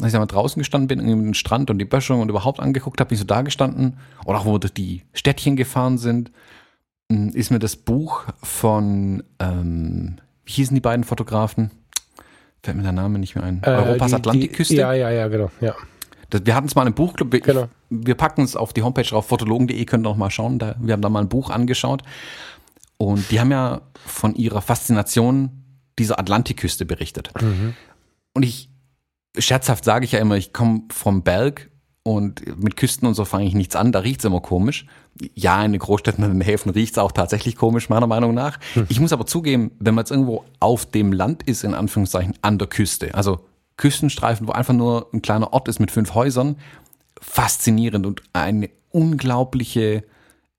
als ich da mal draußen gestanden bin, irgendwie den Strand und die Böschung und überhaupt angeguckt habe, ich so da gestanden, oder auch wo die Städtchen gefahren sind, hm, ist mir das Buch von, ähm, wie hießen die beiden Fotografen? Fällt mir der Name nicht mehr ein. Äh, Europas die- Atlantikküste. Die, ja, ja, ja, genau. Ja. Das, wir hatten es mal im Buchclub. Wir, Genau. wir packen es auf die Homepage drauf, fotologen.de, könnt ihr noch mal schauen. Da, wir haben da mal ein Buch angeschaut. Und die haben ja von ihrer Faszination dieser Atlantikküste berichtet. Und ich, scherzhaft sage ich ja immer, ich komme vom Berg und mit Küsten und so fange ich nichts an, da riecht's immer komisch. Ja, in den Großstädten und in den Häfen riecht's auch tatsächlich komisch, meiner Meinung nach. Ich muss aber zugeben, wenn man jetzt irgendwo auf dem Land ist, in Anführungszeichen, an der Küste, also Küstenstreifen, wo einfach nur ein kleiner Ort ist mit fünf Häusern, faszinierend und eine unglaubliche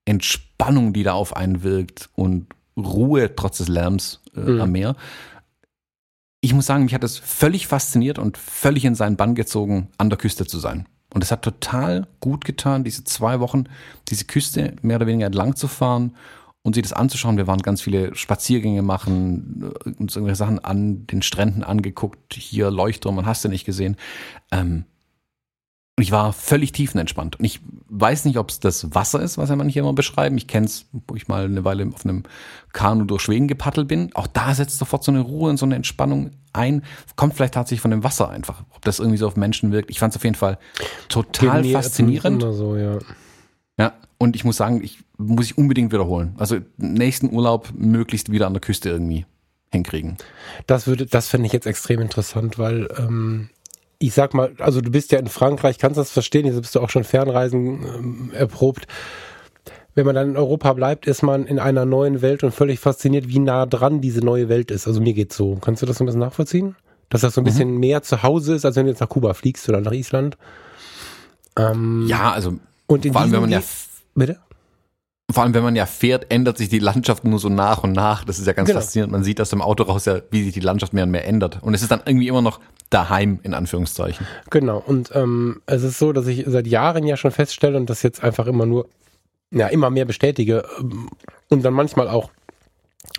Entspannung, die da auf einen wirkt und Ruhe trotz des Lärms äh, am Meer. Ich muss sagen, mich hat es völlig fasziniert und völlig in seinen Bann gezogen, an der Küste zu sein. Und es hat total gut getan, diese zwei Wochen, diese Küste mehr oder weniger entlang zu fahren und sich das anzuschauen. Wir waren ganz viele Spaziergänge machen, äh, uns irgendwelche Sachen an den Stränden angeguckt, hier Leuchtturm und hast du nicht gesehen. Ähm, und ich war völlig tiefenentspannt. Und ich weiß nicht, ob es das Wasser ist, was ja manche immer beschreiben. Ich kenne es, wo ich mal eine Weile auf einem Kanu durch Schweden gepaddelt bin. Auch da setzt sofort so eine Ruhe und so eine Entspannung ein. Kommt vielleicht tatsächlich von dem Wasser einfach. Ob das irgendwie so auf Menschen wirkt. Ich fand es auf jeden Fall total mir faszinierend. So, ja. Ja, und ich muss sagen, ich muss ich unbedingt wiederholen. Also nächsten Urlaub möglichst wieder an der Küste irgendwie hinkriegen. Das würde, das fände ich jetzt extrem interessant, weil ähm, ich sag mal, also du bist ja in Frankreich, kannst das verstehen, jetzt bist du auch schon Fernreisen ähm, erprobt. Wenn man dann in Europa bleibt, ist man in einer neuen Welt und völlig fasziniert, wie nah dran diese neue Welt ist. Also mir geht's so. Kannst du das so ein bisschen nachvollziehen? Dass das so ein bisschen mehr zu Hause ist, als wenn du jetzt nach Kuba fliegst oder nach Island. Ähm, Ja, also und in vor allem, wenn man ja Bitte? Vor allem, wenn man ja fährt, ändert sich die Landschaft nur so nach und nach. Das ist ja ganz Genau. faszinierend. Man sieht aus dem Auto raus ja, wie sich die Landschaft mehr und mehr ändert. Und es ist dann irgendwie immer noch daheim, in Anführungszeichen. Genau, und ähm, es ist so, dass ich seit Jahren ja schon feststelle und das jetzt einfach immer nur, ja, immer mehr bestätige ähm, und dann manchmal auch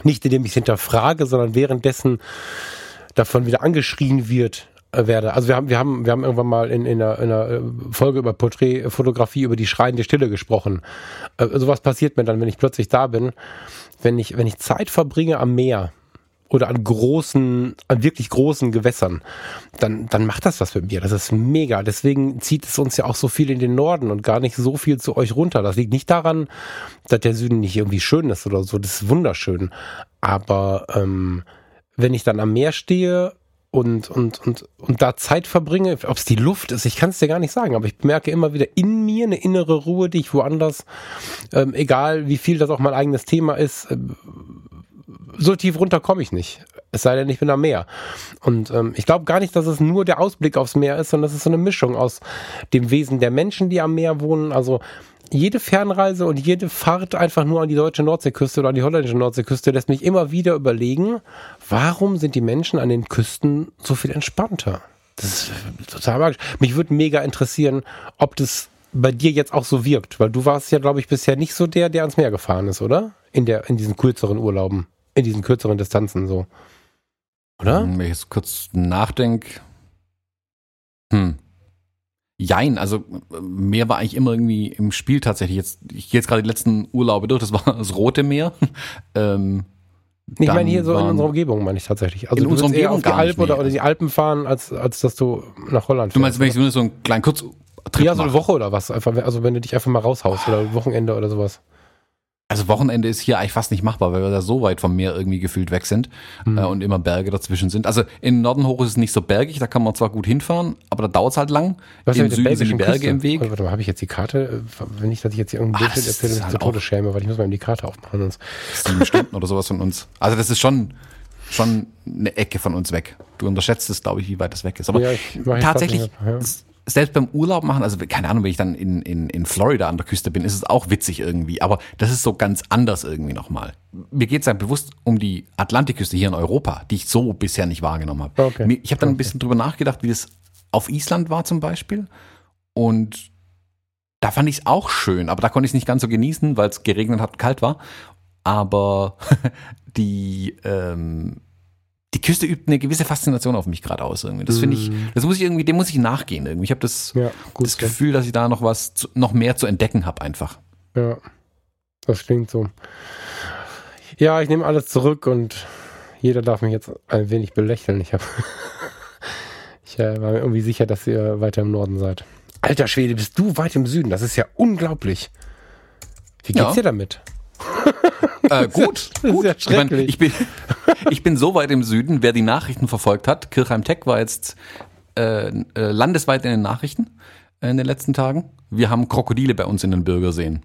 nicht, indem ich es hinterfrage, sondern währenddessen davon wieder angeschrien wird werde. Also wir haben, wir haben, wir haben irgendwann mal in, in, einer, in einer äh, Folge über Porträtfotografie über die schreiende Stille gesprochen. Äh, sowas passiert mir dann, wenn ich plötzlich da bin, wenn ich, wenn ich Zeit verbringe am Meer oder an großen, an wirklich großen Gewässern, dann, dann macht das was mit mir. Das ist mega. Deswegen zieht es uns ja auch so viel in den Norden und gar nicht so viel zu euch runter. Das liegt nicht daran, dass der Süden nicht irgendwie schön ist oder so. Das ist wunderschön. Aber ähm, wenn ich dann am Meer stehe und, und, und, und da Zeit verbringe, ob es die Luft ist, ich kann es dir gar nicht sagen, aber ich merke immer wieder in mir eine innere Ruhe, die ich woanders, ähm, egal wie viel das auch mein eigenes Thema ist, ähm, so tief runter komme ich nicht. Es sei denn, ich bin am Meer. Und ähm, ich glaube gar nicht, dass es nur der Ausblick aufs Meer ist, sondern es ist so eine Mischung aus dem Wesen der Menschen, die am Meer wohnen. Also jede Fernreise und jede Fahrt einfach nur an die deutsche Nordseeküste oder an die holländische Nordseeküste lässt mich immer wieder überlegen, warum sind die Menschen an den Küsten so viel entspannter? Das ist total magisch. Mich würde mega interessieren, ob das bei dir jetzt auch so wirkt, weil du warst ja, glaube ich, bisher nicht so der, der ans Meer gefahren ist, oder? In der, in diesen kürzeren Urlauben, in diesen kürzeren Distanzen so. Oder? Wenn ich jetzt kurz nachdenke. Hm. Jein, also Meer war eigentlich immer irgendwie im Spiel tatsächlich. Jetzt, ich gehe jetzt gerade die letzten Urlaube durch, das war das Rote Meer. ähm, ich meine hier so in unserer Umgebung, meine ich tatsächlich. Also in unserer Umgebung eher auf die Alpen oder, oder die Alpen fahren, als, als dass du nach Holland Du meinst, wenn fährst. ich so einen kleinen Kurztrip ja, so eine? Woche oder was? Einfach, also wenn du dich einfach mal raushaust oder Wochenende oder sowas. Also Wochenende ist hier eigentlich fast nicht machbar, weil wir da so weit vom Meer irgendwie gefühlt weg sind Mhm. äh, und immer Berge dazwischen sind. Also in Norden hoch ist es nicht so bergig, da kann man zwar gut hinfahren, aber da dauert es halt lang. Was Im Süden sind die Berge Küste? im Weg. Oh, warte mal, habe ich jetzt die Karte? Äh, Wenn nicht, dass ich jetzt hier irgendein das erzähle, ist halt zu Tode schäme, weil ich muss mal eben die Karte aufmachen. Sonst. sieben Stunden oder sowas von uns. Also das ist schon, schon eine Ecke von uns weg. Du unterschätzt es, glaube ich, wie weit das weg ist. Aber Ja, ich tatsächlich, ja. Selbst beim Urlaub machen, also keine Ahnung, wenn ich dann in, in, in Florida an der Küste bin, ist es auch witzig irgendwie. Aber das ist so ganz anders irgendwie nochmal. Mir geht es ja bewusst um die Atlantikküste hier in Europa, die ich so bisher nicht wahrgenommen habe. Okay. Ich habe dann ein bisschen drüber nachgedacht, wie das auf Island war zum Beispiel. Und da fand ich es auch schön, aber da konnte ich es nicht ganz so genießen, weil es geregnet hat und kalt war. Aber die, ähm, die Küste übt eine gewisse Faszination auf mich gerade aus. Irgendwie. Das finde ich, das muss ich irgendwie, dem muss ich nachgehen irgendwie. Ich habe das, Ja, gut. das Gefühl, dass ich da noch was, zu, noch mehr zu entdecken habe einfach. Ja, das klingt so. Ja, ich nehme alles zurück und jeder darf mich jetzt ein wenig belächeln. Ich habe, ich äh, war mir irgendwie sicher, dass ihr weiter im Norden seid. Alter Schwede, bist du weit im Süden? Das ist ja unglaublich. Wie geht's Ja. dir damit? Äh, gut, gut. ja ich, mein, ich, bin, ich bin so weit im Süden, wer die Nachrichten verfolgt hat. Kirchheim Tech war jetzt äh, äh, landesweit in den Nachrichten äh, in den letzten Tagen. Wir haben Krokodile bei uns in den Bürgerseen.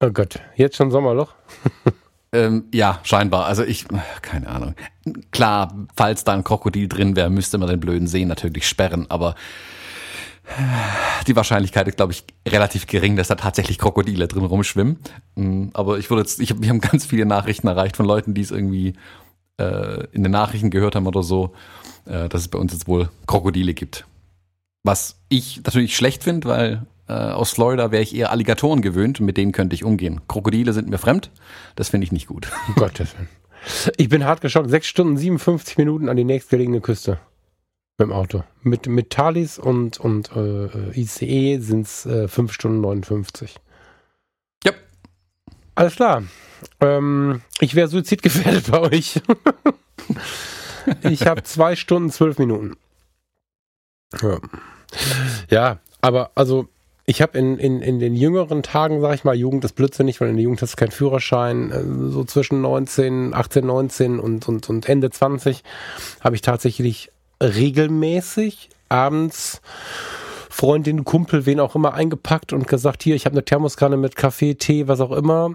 Oh Gott, jetzt schon Sommerloch? Ähm, ja, scheinbar. Also ich, keine Ahnung. Klar, falls da ein Krokodil drin wäre, müsste man den blöden See natürlich sperren, aber die Wahrscheinlichkeit ist, glaube ich, relativ gering, dass da tatsächlich Krokodile drin rumschwimmen. Mm, Aber ich würde jetzt, ich hab, wir haben ganz viele Nachrichten erreicht von Leuten, die es irgendwie äh, in den Nachrichten gehört haben oder so, äh, dass es bei uns jetzt wohl Krokodile gibt. Was ich natürlich schlecht finde, weil äh, aus Florida wäre ich eher Alligatoren gewöhnt und mit denen könnte ich umgehen. Krokodile sind mir fremd, das finde ich nicht gut. Um Gottes Willen. Ich bin hart geschockt. Sechs Stunden 57 Minuten an die nächstgelegene Küste. Mit dem Auto. Mit, mit Thalys und, und äh, ICE sind es äh, 5 Stunden 59. Ja. Alles klar. Ähm, ich wäre suizidgefährdet bei euch. ich habe zwei Stunden zwölf Minuten. Ja. ja, aber also ich habe in, in, in den jüngeren Tagen, sag ich mal, Jugend ist blödsinnig, weil in der Jugend hast du keinen Führerschein, äh, so zwischen 19, 18, 19 und, und, und Ende 20 habe ich tatsächlich regelmäßig abends Freundin, Kumpel, wen auch immer eingepackt und gesagt, hier, ich habe eine Thermoskanne mit Kaffee, Tee, was auch immer.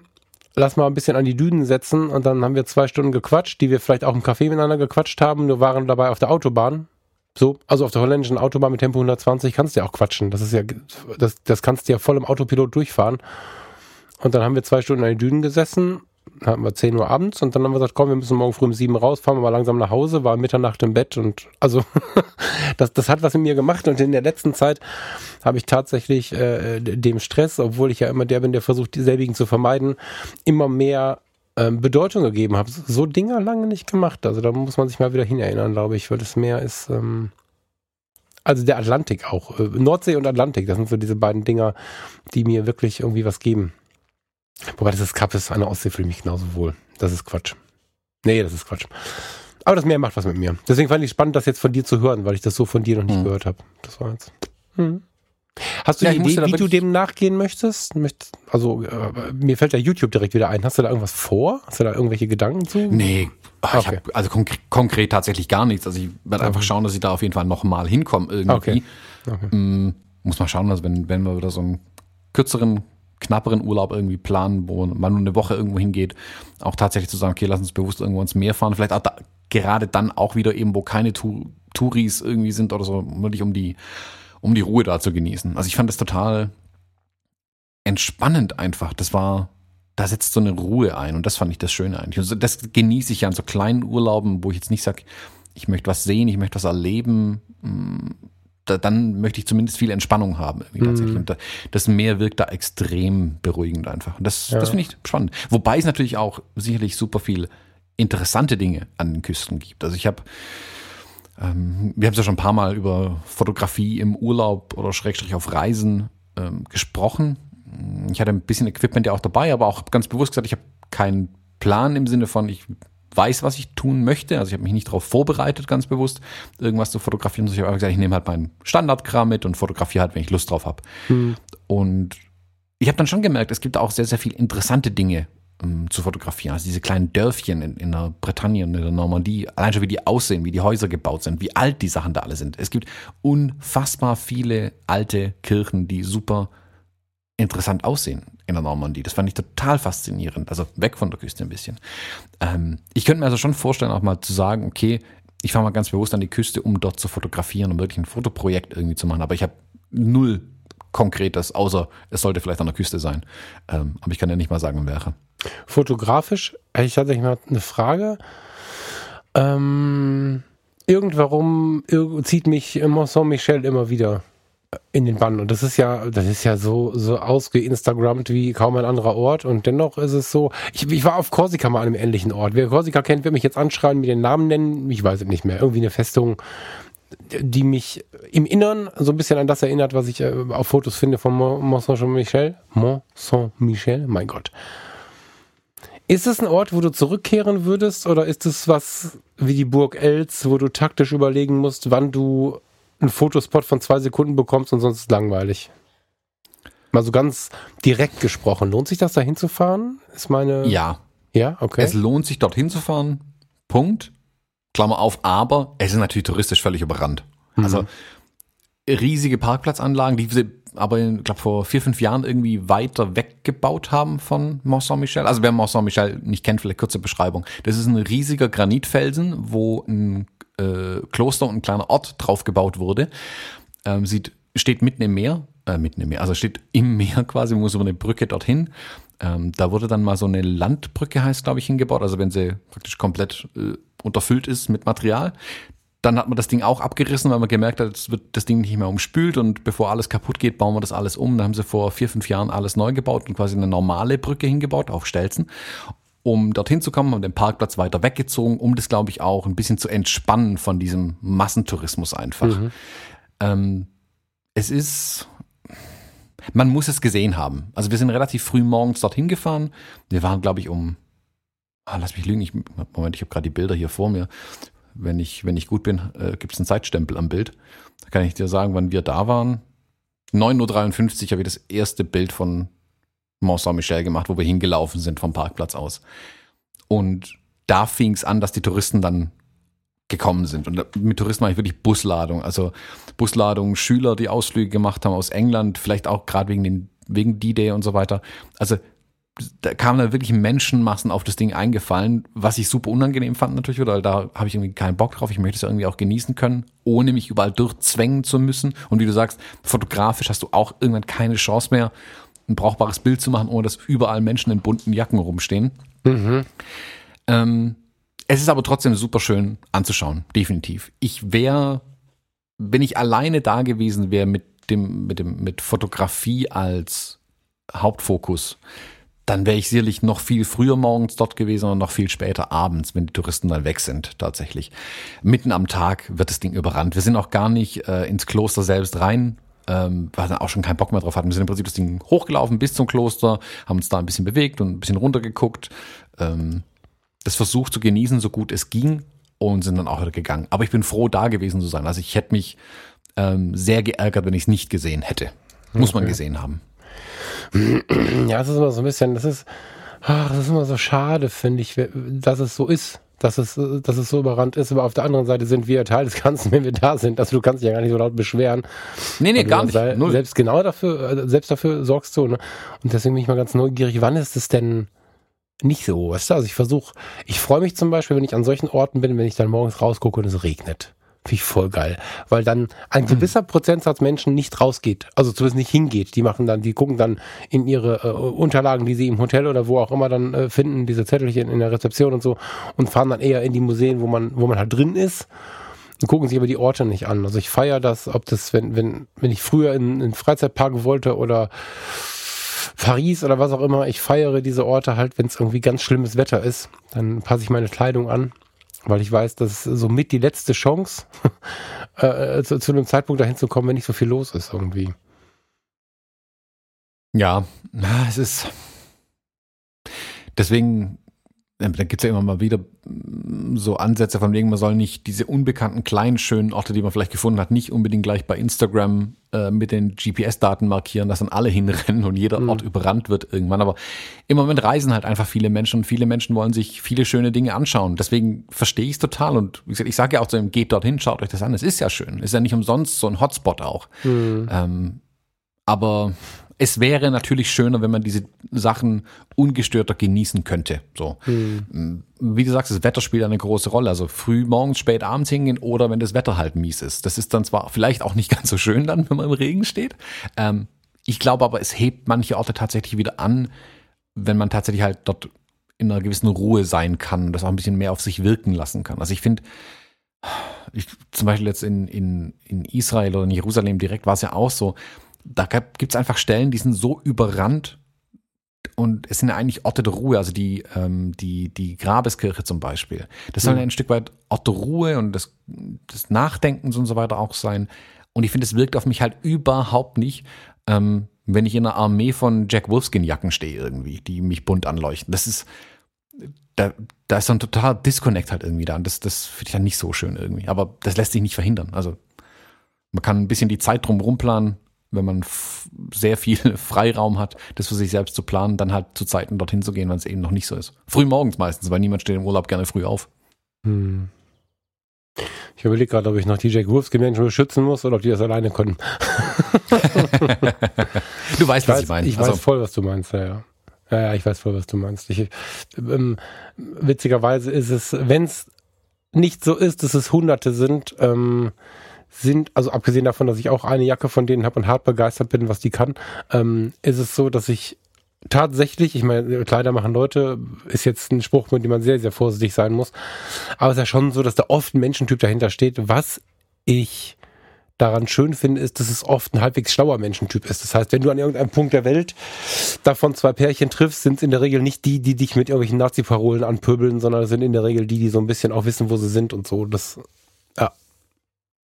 Lass mal ein bisschen an die Dünen setzen und dann haben wir zwei Stunden gequatscht, die wir vielleicht auch im Café miteinander gequatscht haben, nur waren dabei auf der Autobahn. So, also auf der holländischen Autobahn mit Tempo 120 kannst du ja auch quatschen. Das ist ja, das, das kannst du ja voll im Autopilot durchfahren. Und dann haben wir zwei Stunden an den Dünen gesessen, hatten wir 10 Uhr abends und dann haben wir gesagt, komm, wir müssen morgen früh um 7 raus, fahren wir mal langsam nach Hause, war Mitternacht im Bett und also das, das hat was mit mir gemacht und in der letzten Zeit habe ich tatsächlich äh, dem Stress, obwohl ich ja immer der bin, der versucht, dieselbigen zu vermeiden, immer mehr ähm, Bedeutung gegeben habe. So Dinger lange nicht gemacht. Also da muss man sich mal wieder hinerinnern, glaube ich, weil das Meer ist, ähm, also der Atlantik auch. Äh, Nordsee und Atlantik, das sind so diese beiden Dinger, die mir wirklich irgendwie was geben. Wobei das ist Kap ist, an der Ostsee fühle ich mich genauso wohl. Das ist Quatsch. Nee, das ist Quatsch. Aber das Meer macht was mit mir. Deswegen fand ich spannend, das jetzt von dir zu hören, weil ich das so von dir noch nicht Hm. gehört habe. Das war jetzt. Hm. Hast du Ja, eine Idee, wie du dem nachgehen möchtest? Möcht- Also, äh, mir fällt ja YouTube direkt wieder ein. Hast du da irgendwas vor? Hast du da irgendwelche Gedanken zu? Nee, ach, ich Okay. hab also konkre konkret tatsächlich gar nichts. Also ich werde einfach Okay. schauen, dass ich da auf jeden Fall nochmal hinkomme irgendwie. Okay. Okay. Mm, muss mal schauen, also wenn, wenn wir wieder so einen kürzeren, knapperen Urlaub irgendwie planen, wo man nur eine Woche irgendwo hingeht, auch tatsächlich zu sagen, okay, lass uns bewusst irgendwo ins Meer fahren. Vielleicht auch da, gerade dann auch wieder eben, wo keine tu Touris irgendwie sind oder so, wirklich um die, um die Ruhe da zu genießen. Also ich fand das total entspannend einfach. Das war, da setzt so eine Ruhe ein und das fand ich das Schöne eigentlich. Also das genieße ich ja an so kleinen Urlauben, wo ich jetzt nicht sage, ich möchte was sehen, ich möchte was erleben. Da, dann möchte ich zumindest viel Entspannung haben. Tatsächlich. Mhm. Und das Meer wirkt da extrem beruhigend einfach. Und das, ja. das finde ich spannend. Wobei es natürlich auch sicherlich super viel interessante Dinge an den Küsten gibt. Also ich habe ähm, wir haben es ja schon ein paar Mal über Fotografie im Urlaub oder Schrägstrich auf Reisen ähm, gesprochen. Ich hatte ein bisschen Equipment ja auch dabei, aber auch ganz bewusst gesagt, ich habe keinen Plan im Sinne von, ich weiß, was ich tun möchte. Also ich habe mich nicht darauf vorbereitet, ganz bewusst, irgendwas zu fotografieren. Ich habe gesagt, ich nehme halt meinen Standardkram mit und fotografiere halt, wenn ich Lust drauf habe. Hm. Und ich habe dann schon gemerkt, es gibt auch sehr, sehr viele interessante Dinge um, ähm, zu fotografieren. Also diese kleinen Dörfchen in, in der Bretagne und in der Normandie, allein schon wie die aussehen, wie die Häuser gebaut sind, wie alt die Sachen da alle sind. Es gibt unfassbar viele alte Kirchen, die super interessant aussehen in der Normandie. Das fand ich total faszinierend. Also weg von der Küste ein bisschen. Ähm, ich könnte mir also schon vorstellen, auch mal zu sagen, okay, ich fahre mal ganz bewusst an die Küste, um dort zu fotografieren, um wirklich ein Fotoprojekt irgendwie zu machen. Aber ich habe null Konkretes, außer es sollte vielleicht an der Küste sein. Ähm, aber ich kann ja nicht mal sagen, welche. Fotografisch, ich hatte mal eine Frage. Ähm, irgendwarum zieht mich Mont Saint-Michel immer wieder in den Bann. Und das ist ja, das ist ja so, so ausgeinstagrammt wie kaum ein anderer Ort. Und dennoch ist es so, ich, ich war auf Korsika mal an einem ähnlichen Ort. Wer Korsika kennt, wird mich jetzt anschreien, mir den Namen nennen. Ich weiß es nicht mehr. Irgendwie eine Festung, die mich im Innern so ein bisschen an das erinnert, was ich äh, auf Fotos finde von Mont Saint-Michel. Mont Saint-Michel, mein Gott. Ist es ein Ort, wo du zurückkehren würdest, oder ist es was wie die Burg Els, wo du taktisch überlegen musst, wann du einen Fotospot von zwei Sekunden bekommst und sonst ist es langweilig. Mal so ganz direkt gesprochen. Lohnt sich das da hinzufahren? Ist meine. Ja. Ja, okay. Es lohnt sich dort hinzufahren. Punkt. Klammer auf, aber es ist natürlich touristisch völlig überrannt. Mhm. Also riesige Parkplatzanlagen, die sie aber, ich glaube, vor vier, fünf Jahren irgendwie weiter weggebaut haben von Mont Saint-Michel. Also wer Mont Saint-Michel nicht kennt, vielleicht kurze Beschreibung. Das ist ein riesiger Granitfelsen, wo ein äh, Kloster und ein kleiner Ort drauf gebaut wurde. Ähm, sieht, steht mitten im Meer, äh, mitten im Meer, also steht im Meer quasi, muss über eine Brücke dorthin. Ähm, da wurde dann mal so eine Landbrücke, heißt glaube ich, hingebaut. Also wenn sie praktisch komplett äh, unterfüllt ist mit Material. Dann hat man das Ding auch abgerissen, weil man gemerkt hat, es wird das Ding nicht mehr umspült und bevor alles kaputt geht, bauen wir das alles um. Da haben sie vor vier, fünf Jahren alles neu gebaut und quasi eine normale Brücke hingebaut auf Stelzen um dorthin zu kommen, haben den Parkplatz weiter weggezogen, um das, glaube ich, auch ein bisschen zu entspannen von diesem Massentourismus einfach. Mhm. Ähm, es ist, man muss es gesehen haben. Also wir sind relativ früh morgens dorthin gefahren. Wir waren, glaube ich, um, ah, lass mich lügen, ich, Moment, ich habe gerade die Bilder hier vor mir. Wenn ich, wenn ich gut bin, äh, gibt es einen Zeitstempel am Bild. Da kann ich dir sagen, wann wir da waren. 9.53 Uhr habe ich das erste Bild von Mont Saint-Michel gemacht, wo wir hingelaufen sind vom Parkplatz aus. Und da fing es an, dass die Touristen dann gekommen sind. Und mit Touristen meine ich wirklich Busladung. Also Busladung, Schüler, die Ausflüge gemacht haben aus England, vielleicht auch gerade wegen wegen D-Day und so weiter. Also da kamen da wirklich Menschenmassen auf das Ding eingefallen, was ich super unangenehm fand natürlich, weil da habe ich irgendwie keinen Bock drauf. Ich möchte es irgendwie auch genießen können, ohne mich überall durchzwängen zu müssen. Und wie du sagst, fotografisch hast du auch irgendwann keine Chance mehr, ein brauchbares Bild zu machen, ohne dass überall Menschen in bunten Jacken rumstehen. Mhm. Ähm, es ist aber trotzdem super schön anzuschauen, definitiv. Ich wäre, wenn ich alleine da gewesen wäre mit dem, mit dem, mit Fotografie als Hauptfokus, dann wäre ich sicherlich noch viel früher morgens dort gewesen und noch viel später abends, wenn die Touristen dann weg sind, tatsächlich. Mitten am Tag wird das Ding überrannt. Wir sind auch gar nicht äh, ins Kloster selbst rein ähm, weil wir auch schon keinen Bock mehr drauf hatten. Wir sind im Prinzip das Ding hochgelaufen bis zum Kloster, haben uns da ein bisschen bewegt und ein bisschen runtergeguckt, ähm, das versucht zu genießen, so gut es ging und sind dann auch wieder gegangen. Aber ich bin froh, da gewesen zu sein. Also ich hätte mich ähm, sehr geärgert, wenn ich es nicht gesehen hätte. Muss okay. man gesehen haben. Ja, das ist immer so ein bisschen, das ist, ach, das ist immer so schade, finde ich, dass es so ist dass es, dass es so überrannt ist, aber auf der anderen Seite sind wir Teil des Ganzen, wenn wir da sind. Also du kannst dich ja gar nicht so laut beschweren. Nee, nee, gar nicht. Null. Selbst genau dafür, äh, selbst dafür sorgst du. Ne? Und deswegen bin ich mal ganz neugierig, wann ist es denn nicht so? Weißt du? Also ich versuche, ich freue mich zum Beispiel, wenn ich an solchen Orten bin, wenn ich dann morgens rausgucke und es regnet. Finde ich voll geil. Weil dann ein gewisser Prozentsatz Menschen nicht rausgeht. Also zumindest nicht hingeht. Die machen dann, die gucken dann in ihre äh, Unterlagen, die sie im Hotel oder wo auch immer dann äh, finden, diese Zettelchen in der Rezeption und so und fahren dann eher in die Museen, wo man, wo man halt drin ist und gucken sich aber die Orte nicht an. Also ich feiere das, ob das, wenn, wenn, wenn ich früher in, in Freizeitpark wollte oder Paris oder was auch immer, ich feiere diese Orte halt, wenn es irgendwie ganz schlimmes Wetter ist, dann passe ich meine Kleidung an weil ich weiß, das ist somit die letzte Chance, äh, zu, zu einem Zeitpunkt dahin zu kommen, wenn nicht so viel los ist irgendwie. Ja, es ist. Deswegen da gibt es ja immer mal wieder mm, so Ansätze von wegen, man soll nicht diese unbekannten kleinen schönen Orte, die man vielleicht gefunden hat, nicht unbedingt gleich bei Instagram äh, mit den GPS-Daten markieren, dass dann alle hinrennen und jeder mhm. Ort überrannt wird irgendwann. Aber im Moment reisen halt einfach viele Menschen und viele Menschen wollen sich viele schöne Dinge anschauen. Deswegen verstehe ich es total und wie gesagt, ich sage ja auch zu ihm, geht dorthin, schaut euch das an. Es ist ja schön. Ist ja nicht umsonst so ein Hotspot auch. Mhm. Ähm, aber es wäre natürlich schöner, wenn man diese Sachen ungestörter genießen könnte. So. Hm. Wie du sagst, das Wetter spielt eine große Rolle. Also früh morgens, spät abends hingehen oder wenn das Wetter halt mies ist. Das ist dann zwar vielleicht auch nicht ganz so schön dann, wenn man im Regen steht. Ähm, ich glaube aber, es hebt manche Orte tatsächlich wieder an, wenn man tatsächlich halt dort in einer gewissen Ruhe sein kann und das auch ein bisschen mehr auf sich wirken lassen kann. Also ich finde, ich, zum Beispiel jetzt in, in, in Israel oder in Jerusalem direkt war es ja auch so, da gibt es einfach Stellen, die sind so überrannt und es sind ja eigentlich Orte der Ruhe, also die, ähm, die, die Grabeskirche zum Beispiel. Das soll ja ein Stück weit Ort der Ruhe und des, des Nachdenkens und so weiter auch sein. Und ich finde, es wirkt auf mich halt überhaupt nicht, ähm, wenn ich in einer Armee von Jack Wolfskin-Jacken stehe irgendwie, die mich bunt anleuchten. Das ist, da, da ist so ein totaler Disconnect halt irgendwie da. Und das, das finde ich dann nicht so schön irgendwie. Aber das lässt sich nicht verhindern. Also man kann ein bisschen die Zeit drum rumplanen, wenn man sehr viel Freiraum hat, das für sich selbst zu planen, dann halt zu Zeiten dorthin zu gehen, wenn es eben noch nicht so ist. Früh morgens meistens, weil niemand steht im Urlaub gerne früh auf. Hm. Ich überlege gerade, ob ich noch Jack Wolfs Menschen beschützen muss oder ob die das alleine können. du weißt, ich was weiß, ich meine. Ich also, weiß voll, was du meinst, ja, ja. Ja, ja, ich weiß voll, was du meinst. Ich, ähm, witzigerweise ist es, wenn es nicht so ist, dass es Hunderte sind, ähm, sind, also abgesehen davon, dass ich auch eine Jacke von denen habe und hart begeistert bin, was die kann, ähm, ist es so, dass ich tatsächlich, ich meine, Kleider machen Leute, ist jetzt ein Spruch, mit dem man sehr, sehr vorsichtig sein muss. Aber es ist ja schon so, dass da oft ein Menschentyp dahinter steht. Was ich daran schön finde, ist, dass es oft ein halbwegs schlauer Menschentyp ist. Das heißt, wenn du an irgendeinem Punkt der Welt davon zwei Pärchen triffst, sind es in der Regel nicht die, die dich mit irgendwelchen Nazi-Parolen anpöbeln, sondern sind in der Regel die, die so ein bisschen auch wissen, wo sie sind und so. Das,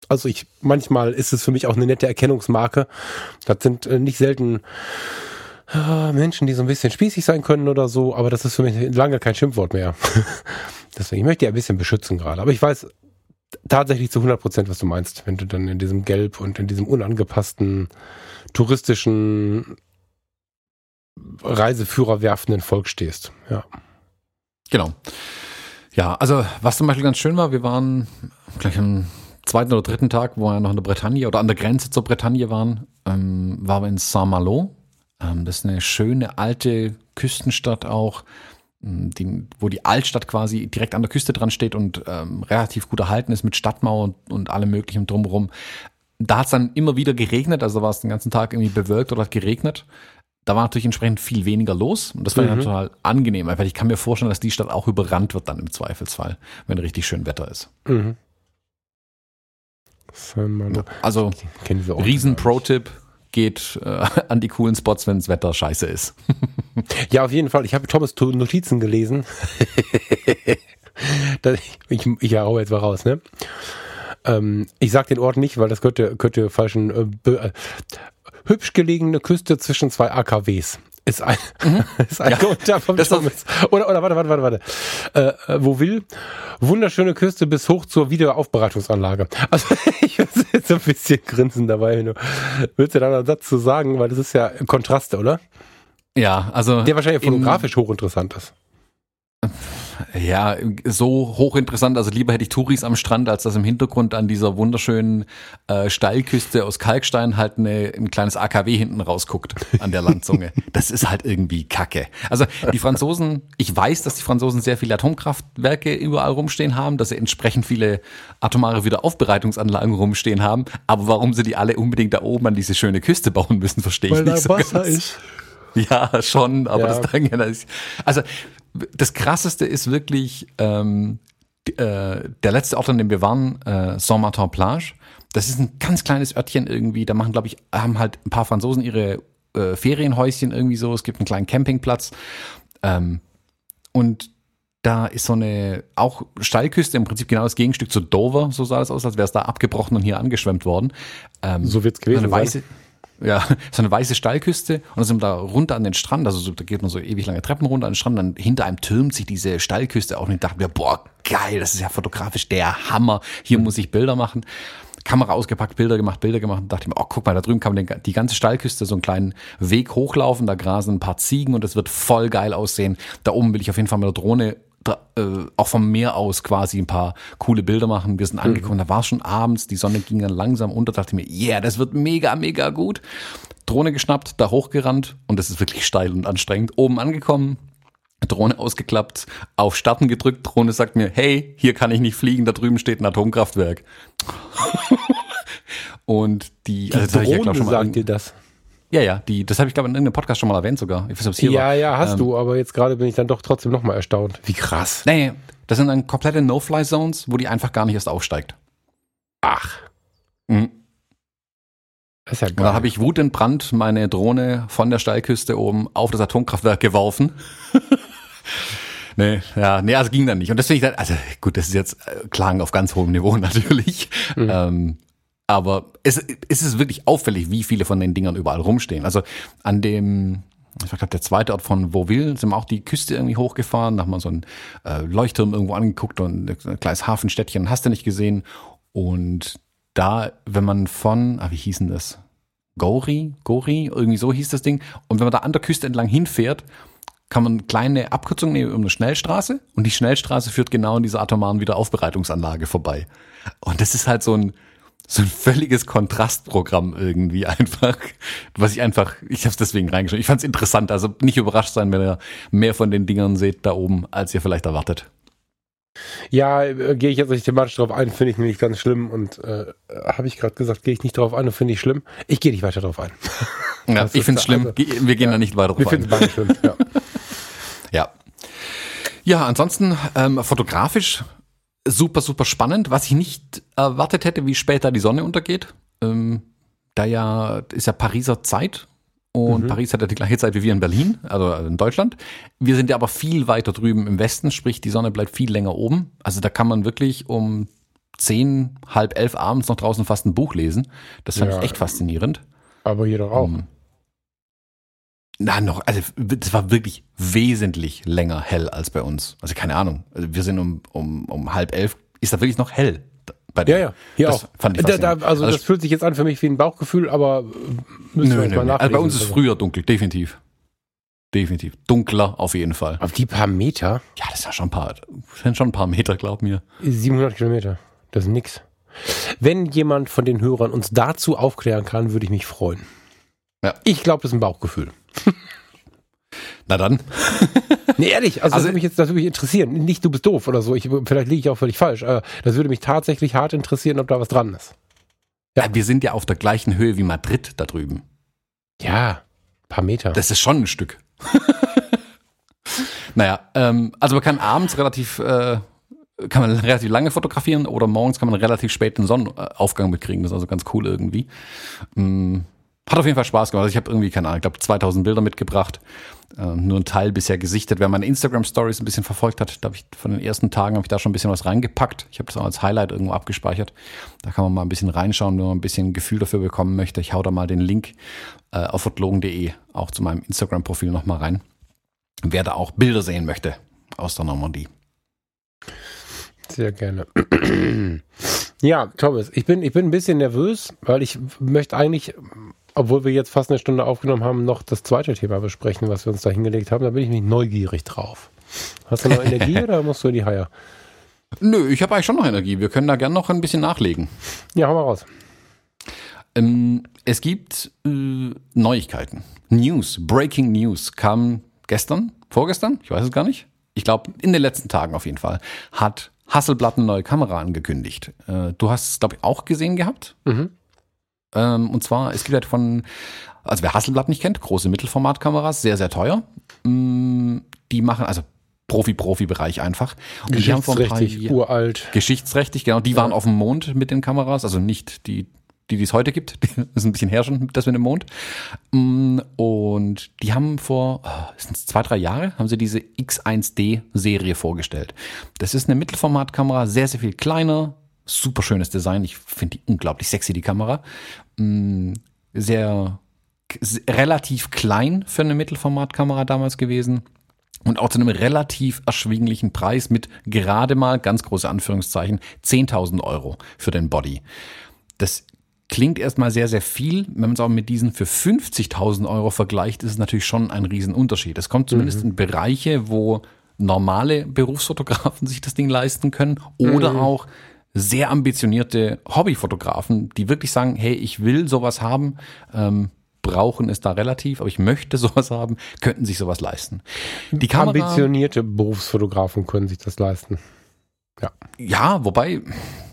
also ich, manchmal ist es für mich auch eine nette Erkennungsmarke. Das sind äh, nicht selten äh, Menschen, die so ein bisschen spießig sein können oder so, aber das ist für mich lange kein Schimpfwort mehr. Deswegen, ich möchte die ein bisschen beschützen gerade. Aber ich weiß tatsächlich zu 100 Prozent, was du meinst, wenn du dann in diesem Gelb und in diesem unangepassten touristischen Reiseführer werfenden Volk stehst. Ja. Genau. Ja, also was zum Beispiel ganz schön war, wir waren gleich am zweiten oder dritten Tag, wo wir noch in der Bretagne oder an der Grenze zur Bretagne waren, ähm, waren wir in Saint-Malo. Ähm, das ist eine schöne alte Küstenstadt auch, ähm, die, wo die Altstadt quasi direkt an der Küste dran steht und ähm, relativ gut erhalten ist mit Stadtmauer und, und allem möglichen drumherum. Da hat es dann immer wieder geregnet, also war es den ganzen Tag irgendwie bewölkt oder hat geregnet. Da war natürlich entsprechend viel weniger los und das war mhm. total angenehm, weil ich kann mir vorstellen, dass die Stadt auch überrannt wird dann im Zweifelsfall, wenn richtig schön Wetter ist. Mhm. Also, riesen Pro-Tipp, geht äh, an die coolen Spots, wenn das Wetter scheiße ist. ja, auf jeden Fall. Ich habe Thomas Notizen gelesen. ich, ich hau jetzt mal raus, ne? Ähm, ich sag den Ort nicht, weil das könnte, könnte falschen. Äh, äh, hübsch gelegene Küste zwischen zwei AKWs ist ein, mhm. ist ein ja, Kommentar vom Thomas. Oder, oder warte, warte, warte, warte. Äh, äh, wo will? Wunderschöne Küste bis hoch zur Wiederaufbereitungsanlage. Also ich muss jetzt ein bisschen grinsen dabei. Du willst du da einen Satz zu sagen, weil das ist ja Kontraste, oder? Ja, also. Der wahrscheinlich fotografisch hochinteressant ist. Ja, so hochinteressant. Also lieber hätte ich Touris am Strand, als dass im Hintergrund an dieser wunderschönen äh, Steilküste aus Kalkstein halt eine, ein kleines AKW hinten rausguckt an der Landzunge. das ist halt irgendwie Kacke. Also die Franzosen, ich weiß, dass die Franzosen sehr viele Atomkraftwerke überall rumstehen haben, dass sie entsprechend viele atomare Wiederaufbereitungsanlagen rumstehen haben. Aber warum sie die alle unbedingt da oben an diese schöne Küste bauen müssen, verstehe ich Weil nicht da so Wasser ganz. ist. Ja, schon, aber Ja. das dann ja, das ist, also das krasseste ist wirklich ähm, äh, der letzte Ort, an dem wir waren, äh, Saint-Martin-Plage. Das ist ein ganz kleines Örtchen irgendwie. Da machen, glaube ich, haben halt ein paar Franzosen ihre äh, Ferienhäuschen irgendwie so. Es gibt einen kleinen Campingplatz. Ähm, und da ist so eine auch Steilküste, im Prinzip genau das Gegenstück zu Dover, so sah das aus, als wäre es da abgebrochen und hier angeschwemmt worden. Ähm, So wird's so gewesen eine sein. Ja, so eine weiße Steilküste und dann sind wir da runter an den Strand, also so, da geht man so ewig lange Treppen runter an den Strand, dann hinter einem türmt sich diese Steilküste auf und ich dachte mir, boah, geil, das ist ja fotografisch der Hammer, hier muss ich Bilder machen. Kamera ausgepackt, Bilder gemacht, Bilder gemacht. Und dachte mir, oh, guck mal, da drüben kann man den, die ganze Steilküste so einen kleinen Weg hochlaufen, da grasen ein paar Ziegen und das wird voll geil aussehen. Da oben will ich auf jeden Fall mit der Drohne äh, auch vom Meer aus quasi ein paar coole Bilder machen. Wir sind angekommen, da war es schon abends, die Sonne ging dann langsam unter, dachte ich mir, yeah, das wird mega, mega gut. Drohne geschnappt, da hochgerannt und das ist wirklich steil und anstrengend. Oben angekommen, Drohne ausgeklappt, auf Starten gedrückt, Drohne sagt mir, hey, hier kann ich nicht fliegen, da drüben steht ein Atomkraftwerk. und die, Die also ich ja, glaub, Drohne schon mal sagt dir das. Ja, ja, die, das habe ich glaube in irgendeinem Podcast schon mal erwähnt sogar. Ich weiß nicht, ob es hier Ja, war. ja, hast Ähm, du, aber jetzt gerade bin ich dann doch trotzdem nochmal erstaunt. Wie krass. Nee, das sind dann komplette No-Fly-Zones, wo die einfach gar nicht erst aufsteigt. Ach, Mhm. das ist ja Und geil. dann habe ich wutentbrannt meine Drohne von der Steilküste oben auf das Atomkraftwerk geworfen. nee, ja, nee, also ging dann nicht. Und deswegen, also gut, das ist jetzt äh, Klagen auf ganz hohem Niveau natürlich. Ähm, aber es, es ist wirklich auffällig, wie viele von den Dingern überall rumstehen. Also an dem, ich glaube, der zweite Ort von Vauville sind wir auch die Küste irgendwie hochgefahren, da haben wir so einen äh, Leuchtturm irgendwo angeguckt und ein kleines Hafenstädtchen, hast du nicht gesehen. Und da, wenn man von, ah, wie hieß denn das? Gori, Gori, irgendwie so hieß das Ding. Und wenn man da an der Küste entlang hinfährt, kann man eine kleine Abkürzung nehmen um eine Schnellstraße und die Schnellstraße führt genau an dieser atomaren Wiederaufbereitungsanlage vorbei. Und das ist halt so ein, so ein völliges Kontrastprogramm irgendwie einfach, was ich einfach, ich habe es deswegen reingeschrieben. Ich fand es interessant, also nicht überrascht sein, wenn ihr mehr von den Dingern seht da oben, als ihr vielleicht erwartet. Ja, äh, gehe ich jetzt nicht thematisch drauf ein, finde ich nämlich ganz schlimm und äh, habe ich gerade gesagt, gehe ich nicht drauf ein und finde ich schlimm. Ich gehe nicht weiter drauf ein. Ja, ich finde es schlimm. also- Wir gehen da nicht weiter Wir drauf finden ein. es beide schlimm. Ja. Ja. Ja, ansonsten ähm, fotografisch super, super spannend. Was ich nicht erwartet hätte, wie später die Sonne untergeht. Ähm, da ja ist ja Pariser Zeit und Mhm. Paris hat ja die gleiche Zeit wie wir in Berlin, also in Deutschland. Wir sind ja aber viel weiter drüben im Westen, sprich die Sonne bleibt viel länger oben. Also da kann man wirklich um zehn, halb elf abends noch draußen fast ein Buch lesen. Das fand Ja. ich echt faszinierend. Aber hier doch auch. Mhm. Na, noch, also das war wirklich wesentlich länger hell als bei uns. Also keine Ahnung. Also wir sind um, um, um halb elf, ist da wirklich noch hell bei Ja, ja, hier Das auch. fand ich da, da, also, Also das fühlt sich jetzt an für mich wie ein Bauchgefühl, aber äh, müssen wir Nö, uns nö, mal nachlesen. Also bei uns ist es früher dunkel, definitiv. Definitiv. Dunkler auf jeden Fall. Auf die paar Meter, Ja, das ja schon ein paar, das sind schon ein paar Meter, glaub mir. 700 Kilometer, das ist nix. Wenn jemand von den Hörern uns dazu aufklären kann, würde ich mich freuen. Ja. Ich glaube, das ist ein Bauchgefühl. Na dann. Nee, ehrlich, also, das Also- würde mich jetzt das würde mich interessieren. Nicht du bist doof oder so. Ich, vielleicht liege ich auch völlig falsch. Aber das würde mich tatsächlich hart interessieren, ob da was dran ist. Ja. Wir sind ja auf der gleichen Höhe wie Madrid da drüben. Ja, paar Meter. Das ist schon ein Stück. naja, ähm, also man kann abends relativ, äh, kann man relativ lange fotografieren oder morgens kann man relativ spät den Sonnenaufgang mitkriegen. Das ist also ganz cool irgendwie. Mm, Hat auf jeden Fall Spaß gemacht. Also ich habe irgendwie, keine Ahnung, ich glaube 2000 Bilder mitgebracht. Ähm, nur ein Teil bisher gesichtet. Wer meine Instagram-Stories ein bisschen verfolgt hat, da habe ich von den ersten Tagen habe ich da schon ein bisschen was reingepackt. Ich habe das auch als Highlight irgendwo abgespeichert. Da kann man mal ein bisschen reinschauen, wenn man ein bisschen Gefühl dafür bekommen möchte. Ich hau da mal den Link äh, auf fotologen.de auch zu meinem Instagram-Profil nochmal rein. Wer da auch Bilder sehen möchte aus der Normandie. Sehr gerne. ja, Thomas, ich bin, ich bin ein bisschen nervös, weil ich möchte eigentlich, obwohl wir jetzt fast eine Stunde aufgenommen haben, noch das zweite Thema besprechen, was wir uns da hingelegt haben. Da bin ich mich neugierig drauf. Hast du noch Energie oder musst du in die Haie? Nö, ich habe eigentlich schon noch Energie. Wir können da gern noch ein bisschen nachlegen. Ja, hau mal raus. Ähm, es gibt äh, Neuigkeiten. News, Breaking News kam gestern, vorgestern, ich weiß es gar nicht. Ich glaube, in den letzten Tagen auf jeden Fall, hat Hasselblatt eine neue Kamera angekündigt. Äh, du hast es, glaube ich, auch gesehen gehabt. Mhm. Ähm, und zwar, es gibt halt von, also wer Hasselblatt nicht kennt, große Mittelformatkameras, sehr, sehr teuer. Mm, die machen, also Profi-Profi-Bereich einfach. Und die Geschichtsrechtlich, Jahren- uralt. Geschichtsträchtig, genau. Die waren auf dem Mond mit den Kameras, also nicht die, die die es heute gibt. Das ist ein bisschen her schon, das mit dem Mond. Mm, Und die haben vor, oh, sind es zwei, drei Jahre, haben sie diese X1D-Serie vorgestellt. Das ist eine Mittelformatkamera, sehr, sehr viel kleiner, super schönes Design. Ich finde die unglaublich sexy, die Kamera. Mm, Sehr relativ klein für eine Mittelformatkamera damals gewesen. Und auch zu einem relativ erschwinglichen Preis mit gerade mal, ganz große Anführungszeichen, 10.000 Euro für den Body. Das klingt erstmal sehr, sehr viel. Wenn man es aber mit diesen für 50.000 Euro vergleicht, ist es natürlich schon ein Riesenunterschied. Es kommt zumindest in Bereiche, wo normale Berufsfotografen sich das Ding leisten können oder auch sehr ambitionierte Hobbyfotografen, die wirklich sagen, hey, ich will sowas haben, ähm, brauchen ist da relativ, aber ich möchte sowas haben, könnten sich sowas leisten. Die Kamera, Ambitionierte Berufsfotografen können sich das leisten. ja, wobei,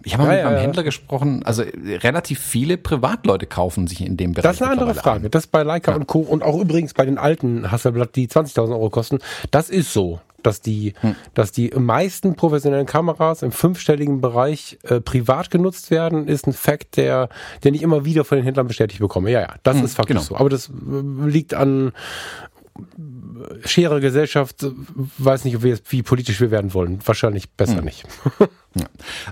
ich habe mal Ja, mit ja, meinem ja. Händler gesprochen, also relativ viele Privatleute kaufen sich in dem Bereich. Das ist eine andere Frage. Das bei Leica Ja. und Co. und auch übrigens bei den alten Hasselblatt, die 20.000 Euro kosten. Das ist so, dass die, Hm. dass die meisten professionellen Kameras im fünfstelligen Bereich äh, privat genutzt werden, ist ein Fakt, der, der nicht immer wieder von den Händlern bestätigt bekomme. Ja, ja, das Hm, ist faktisch genau. so. Aber das äh, liegt an äh, Schere Gesellschaft, äh, weiß nicht, jetzt, wie politisch wir werden wollen. Wahrscheinlich besser Hm. nicht. Ja.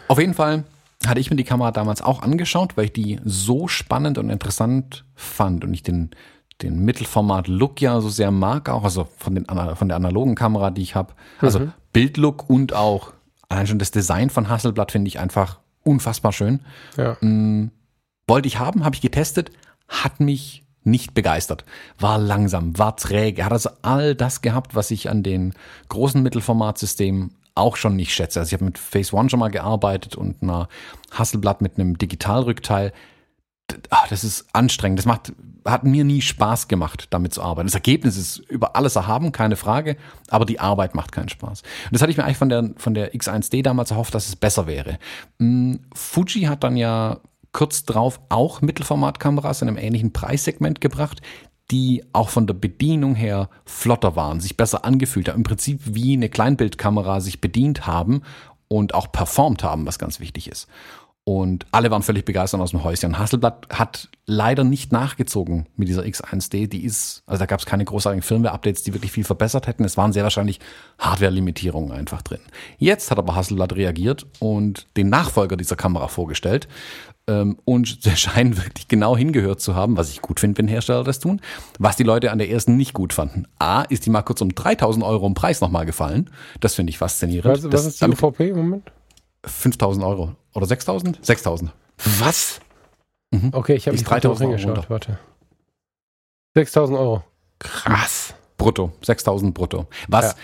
Auf jeden Fall hatte ich mir die Kamera damals auch angeschaut, weil ich die so spannend und interessant fand und ich den, den Mittelformat-Look ja so sehr mag, auch also von, den, von der analogen Kamera, die ich habe. Also Bildlook und auch allein schon das Design von Hasselblatt finde ich einfach unfassbar schön. Ja. Wollte ich haben, habe ich getestet, hat mich nicht begeistert. War langsam, war träge, hat also all das gehabt, was ich an den großen Mittelformatsystemen auch schon nicht schätze. Also ich habe mit Phase One schon mal gearbeitet und einer Hasselblatt mit einem Digitalrückteil. Ah, Das ist anstrengend. Das macht, hat mir nie Spaß gemacht, damit zu arbeiten. Das Ergebnis ist über alles erhaben, keine Frage, aber die Arbeit macht keinen Spaß. Und das hatte ich mir eigentlich von der, von der X1D damals erhofft, dass es besser wäre. Mm, Fuji hat dann ja kurz drauf auch Mittelformatkameras in einem ähnlichen Preissegment gebracht, die auch von der Bedienung her flotter waren, sich besser angefühlt haben, im Prinzip wie eine Kleinbildkamera sich bedient haben und auch performt haben, was ganz wichtig ist. Und alle waren völlig begeistert aus dem Häuschen. Hasselblatt hat leider nicht nachgezogen mit dieser X1D. Die ist, also da gab es keine großartigen Firmware-Updates, die wirklich viel verbessert hätten. Es waren sehr wahrscheinlich Hardware-Limitierungen einfach drin. Jetzt hat aber Hasselblatt reagiert und den Nachfolger dieser Kamera vorgestellt. Ähm, und sie scheinen wirklich genau hingehört zu haben, was ich gut finde, wenn Hersteller das tun. Was die Leute an der ersten nicht gut fanden. A, ist die mal kurz um 3000 Euro im Preis nochmal gefallen. Das finde ich faszinierend. Was, was Das- ist die UVP im Moment? 5000 Euro. Oder 6000? 6000. Was? Mhm. Okay, ich habe drauf 3000 Euro hingeschaut. runter. Warte. 6000 Euro. Krass. Brutto. 6000 brutto. Was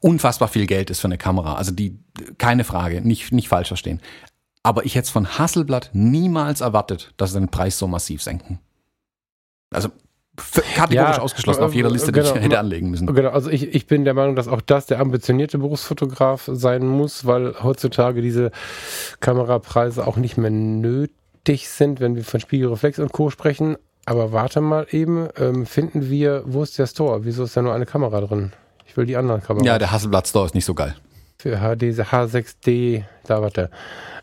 unfassbar viel Geld ist für eine Kamera. Also die, keine Frage, nicht, nicht falsch verstehen. Aber ich hätte es von Hasselblatt niemals erwartet, dass sie den Preis so massiv senken. Also kategorisch Ja, ausgeschlossen auf jeder Liste, die genau. ich hätte anlegen müssen. Genau, also ich, ich bin der Meinung, dass auch das der ambitionierte Berufsfotograf sein muss, weil heutzutage diese Kamerapreise auch nicht mehr nötig sind, wenn wir von Spiegelreflex und Co. sprechen. Aber warte mal eben, ähm, finden wir, wo ist der Store? Wieso ist da nur eine Kamera drin? Ich will die anderen Kameras. Ja, der Hasselblatt Store ist nicht so geil. Für HD, diese H6D, da warte.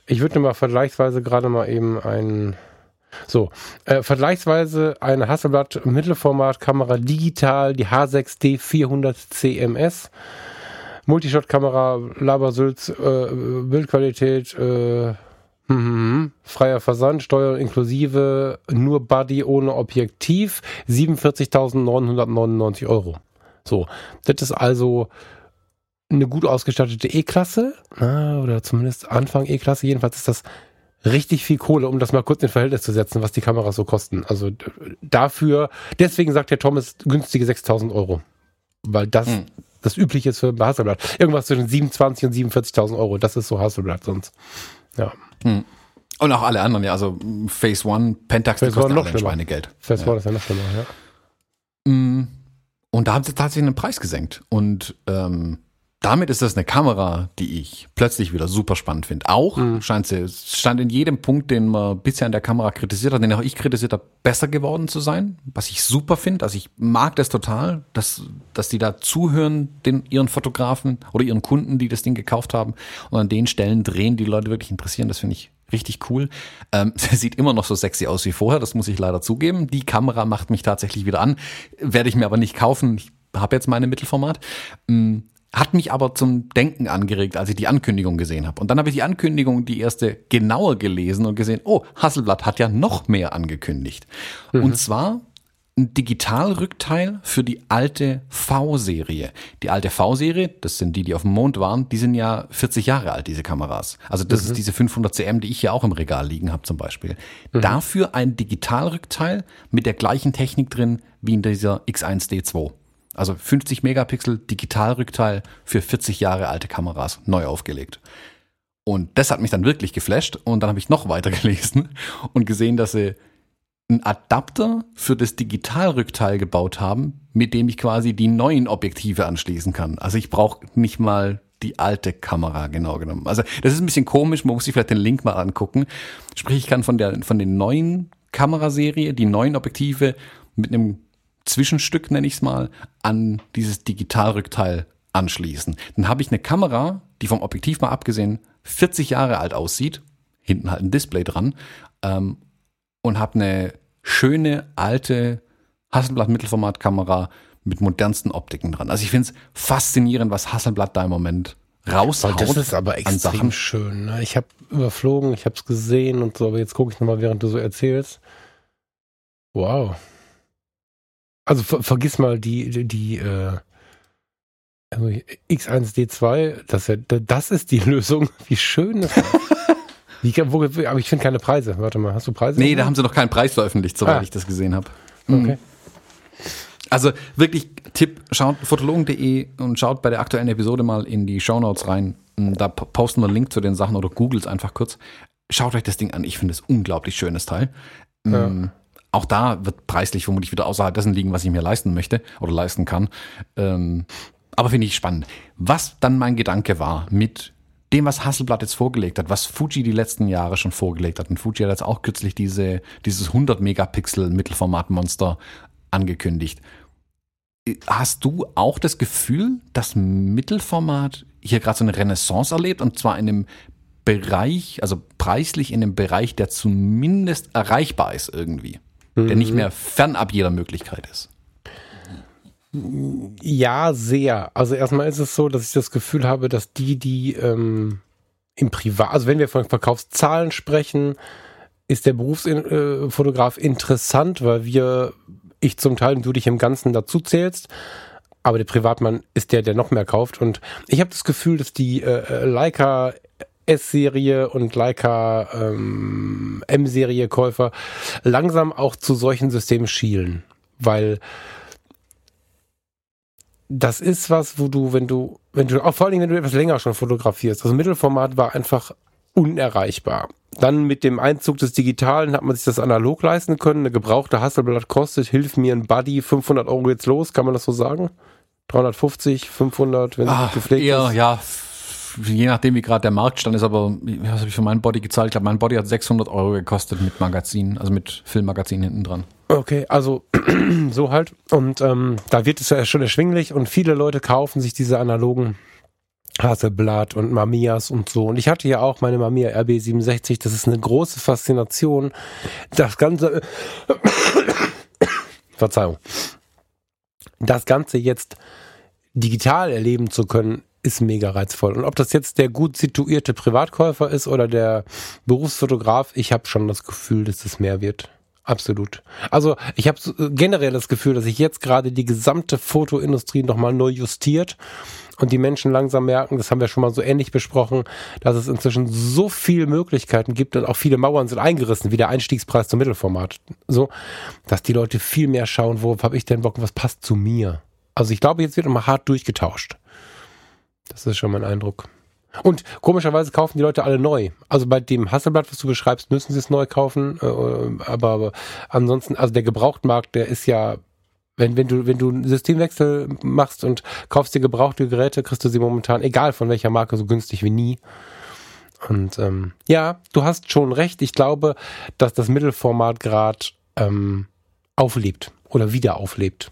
Ich würde mal vergleichsweise gerade mal eben ein, so, äh, vergleichsweise eine Hasselblatt Mittelformatkamera digital, die H6D 400 CMS. Multishot-Kamera, Labersülz, äh, Bildqualität, äh, hm, hm, hm. freier Versand, Steuer inklusive, nur Body ohne Objektiv, 47.999 Euro. So, das ist also eine gut ausgestattete E-Klasse, oder zumindest Anfang E-Klasse. Jedenfalls ist das richtig viel Kohle, um das mal kurz in Verhältnis zu setzen, was die Kameras so kosten. Also dafür, deswegen sagt der Thomas günstige 6000 Euro. Weil das Hm. das übliche ist für Hasselblatt. Irgendwas zwischen 27 und 47.000 Euro. Das ist so Hasselblatt sonst. Ja. Hm. Und auch alle anderen, ja, also Phase One, Pentax, Phase die kosten noch alle. Schweinegeld. Phase Ja. One ist ja noch schlimmer, ja. Mm, Und da haben sie tatsächlich einen Preis gesenkt. Und ähm, damit ist das eine Kamera, die ich plötzlich wieder super spannend finde. Auch scheint sie, es stand in jedem Punkt, den man bisher an der Kamera kritisiert hat, den auch ich kritisiert habe, besser geworden zu sein. Was ich super finde. Also ich mag das total, dass, dass die da zuhören, den, ihren Fotografen oder ihren Kunden, die das Ding gekauft haben und an den Stellen drehen, die, die Leute wirklich interessieren. Das finde ich richtig cool. Ähm, sie sieht immer noch so sexy aus wie vorher, das muss ich leider zugeben. Die Kamera macht mich tatsächlich wieder an, werde ich mir aber nicht kaufen. Ich habe jetzt meine Mittelformat. Hat mich aber zum Denken angeregt, als ich die Ankündigung gesehen habe. Und dann habe ich die Ankündigung, die erste, genauer gelesen und gesehen, oh, Hasselblatt hat ja noch mehr angekündigt. Und zwar ein Digitalrückteil für die alte V-Serie. Die alte V-Serie, das sind die, die auf dem Mond waren, die sind ja 40 Jahre alt, diese Kameras. Also das ist diese 500 cm, die ich hier auch im Regal liegen habe zum Beispiel. Dafür ein Digitalrückteil mit der gleichen Technik drin wie in dieser X1D2. Also 50 Megapixel Digitalrückteil für 40 Jahre alte Kameras, neu aufgelegt. Und das hat mich dann wirklich geflasht. Und dann habe ich noch weiter gelesen und gesehen, dass sie einen Adapter für das Digitalrückteil gebaut haben, mit dem ich quasi die neuen Objektive anschließen kann. Also ich brauche nicht mal die alte Kamera genau genommen. Also das ist ein bisschen komisch, man muss sich vielleicht den Link mal angucken. Sprich, ich kann von der von den neuen Kameraserie die neuen Objektive mit einem Zwischenstück, nenne ich es mal, an dieses Digitalrückteil anschließen. Dann habe ich eine Kamera, die vom Objektiv mal abgesehen 40 Jahre alt aussieht, hinten halt ein Display dran, ähm, und habe eine schöne alte Hasselblatt Mittelformatkamera mit modernsten Optiken dran. Also ich finde es faszinierend, was Hasselblatt da im Moment raushaut. Das ist aber extrem schön. Ne? Ich habe überflogen, ich habe es gesehen und so, aber jetzt gucke ich nochmal, während du so erzählst. Wow. Also ver vergiss mal die, die, die äh, also X1D2, das, das ist die Lösung. Wie schön das ist. Wie, wo, aber ich finde keine Preise. Warte mal, hast du Preise? Nee, da haben sie noch keinen Preis veröffentlicht, soweit Ah. ich das gesehen habe. Okay. Also wirklich Tipp, schaut fotologen.de und schaut bei der aktuellen Episode mal in die Shownotes rein. Da po- posten wir einen Link zu den Sachen oder googelt einfach kurz. Schaut euch das Ding an. Ich finde es unglaublich schönes Teil. Ja. Ähm, Auch da wird preislich vermutlich wieder außerhalb dessen liegen, was ich mir leisten möchte oder leisten kann. Ähm, aber finde ich spannend. Was dann mein Gedanke war mit dem, was Hasselblatt jetzt vorgelegt hat, was Fuji die letzten Jahre schon vorgelegt hat. Und Fuji hat jetzt auch kürzlich diese, dieses 100 Megapixel Mittelformat-Monster angekündigt. Hast du auch das Gefühl, dass Mittelformat hier gerade so eine Renaissance erlebt und zwar in einem Bereich, also preislich in einem Bereich, der zumindest erreichbar ist irgendwie, der nicht mehr fernab jeder Möglichkeit ist? Ja, sehr. Also erstmal ist es so, dass ich das Gefühl habe, dass die, die ähm, im Privat, also wenn wir von Verkaufszahlen sprechen, ist der Berufsfotograf interessant, weil wir, ich zum Teil und du dich im Ganzen dazu zählst, aber der Privatmann ist der, der noch mehr kauft. Und ich habe das Gefühl, dass die äh, Leica S-Serie und Leica ähm, M-Serie Käufer langsam auch zu solchen Systemen schielen, weil das ist was, wo du, wenn du, wenn du, auch vor allen Dingen, wenn du etwas länger schon fotografierst, also Mittelformat war einfach unerreichbar. Dann mit dem Einzug des Digitalen hat man sich das analog leisten können. Eine gebrauchte Hasselblatt kostet, hilf mir ein Buddy, 500 Euro geht's los, kann man das so sagen? 350, 500, wenn Ah, es gepflegt eher, ist? ja, je nachdem, wie gerade der Marktstand ist, aber was habe ich für mein Body gezahlt? Ich glaube, mein Body hat 600 Euro gekostet mit Magazin, also mit Filmmagazin hinten dran. Okay, also so halt. Und ähm, da wird es ja schon erschwinglich und viele Leute kaufen sich diese analogen Hasselblatt und Mamias und so. Und ich hatte ja auch meine Mamiya RB67. Das ist eine große Faszination. Das Ganze, Verzeihung, das Ganze jetzt digital erleben zu können, ist mega reizvoll. Und ob das jetzt der gut situierte Privatkäufer ist oder der Berufsfotograf, ich habe schon das Gefühl, dass es mehr wird. Absolut. Also ich habe äh, generell das Gefühl, dass sich jetzt gerade die gesamte Fotoindustrie nochmal neu justiert und die Menschen langsam merken, das haben wir schon mal so ähnlich besprochen, dass es inzwischen so viele Möglichkeiten gibt und auch viele Mauern sind eingerissen, wie der Einstiegspreis zum Mittelformat. So, dass die Leute viel mehr schauen, worauf habe ich denn Bock, was passt zu mir. Also ich glaube, jetzt wird immer hart durchgetauscht. Das ist schon mein Eindruck. Und komischerweise kaufen die Leute alle neu. Also bei dem Hasselblatt, was du beschreibst, müssen sie es neu kaufen. Äh, aber, aber ansonsten, also der Gebrauchtmarkt, der ist ja, wenn, wenn du, wenn du einen Systemwechsel machst und kaufst dir gebrauchte Geräte, kriegst du sie momentan, egal von welcher Marke, so günstig wie nie. Und ähm, ja, du hast schon recht. Ich glaube, dass das Mittelformat gerade ähm, auflebt oder wieder auflebt.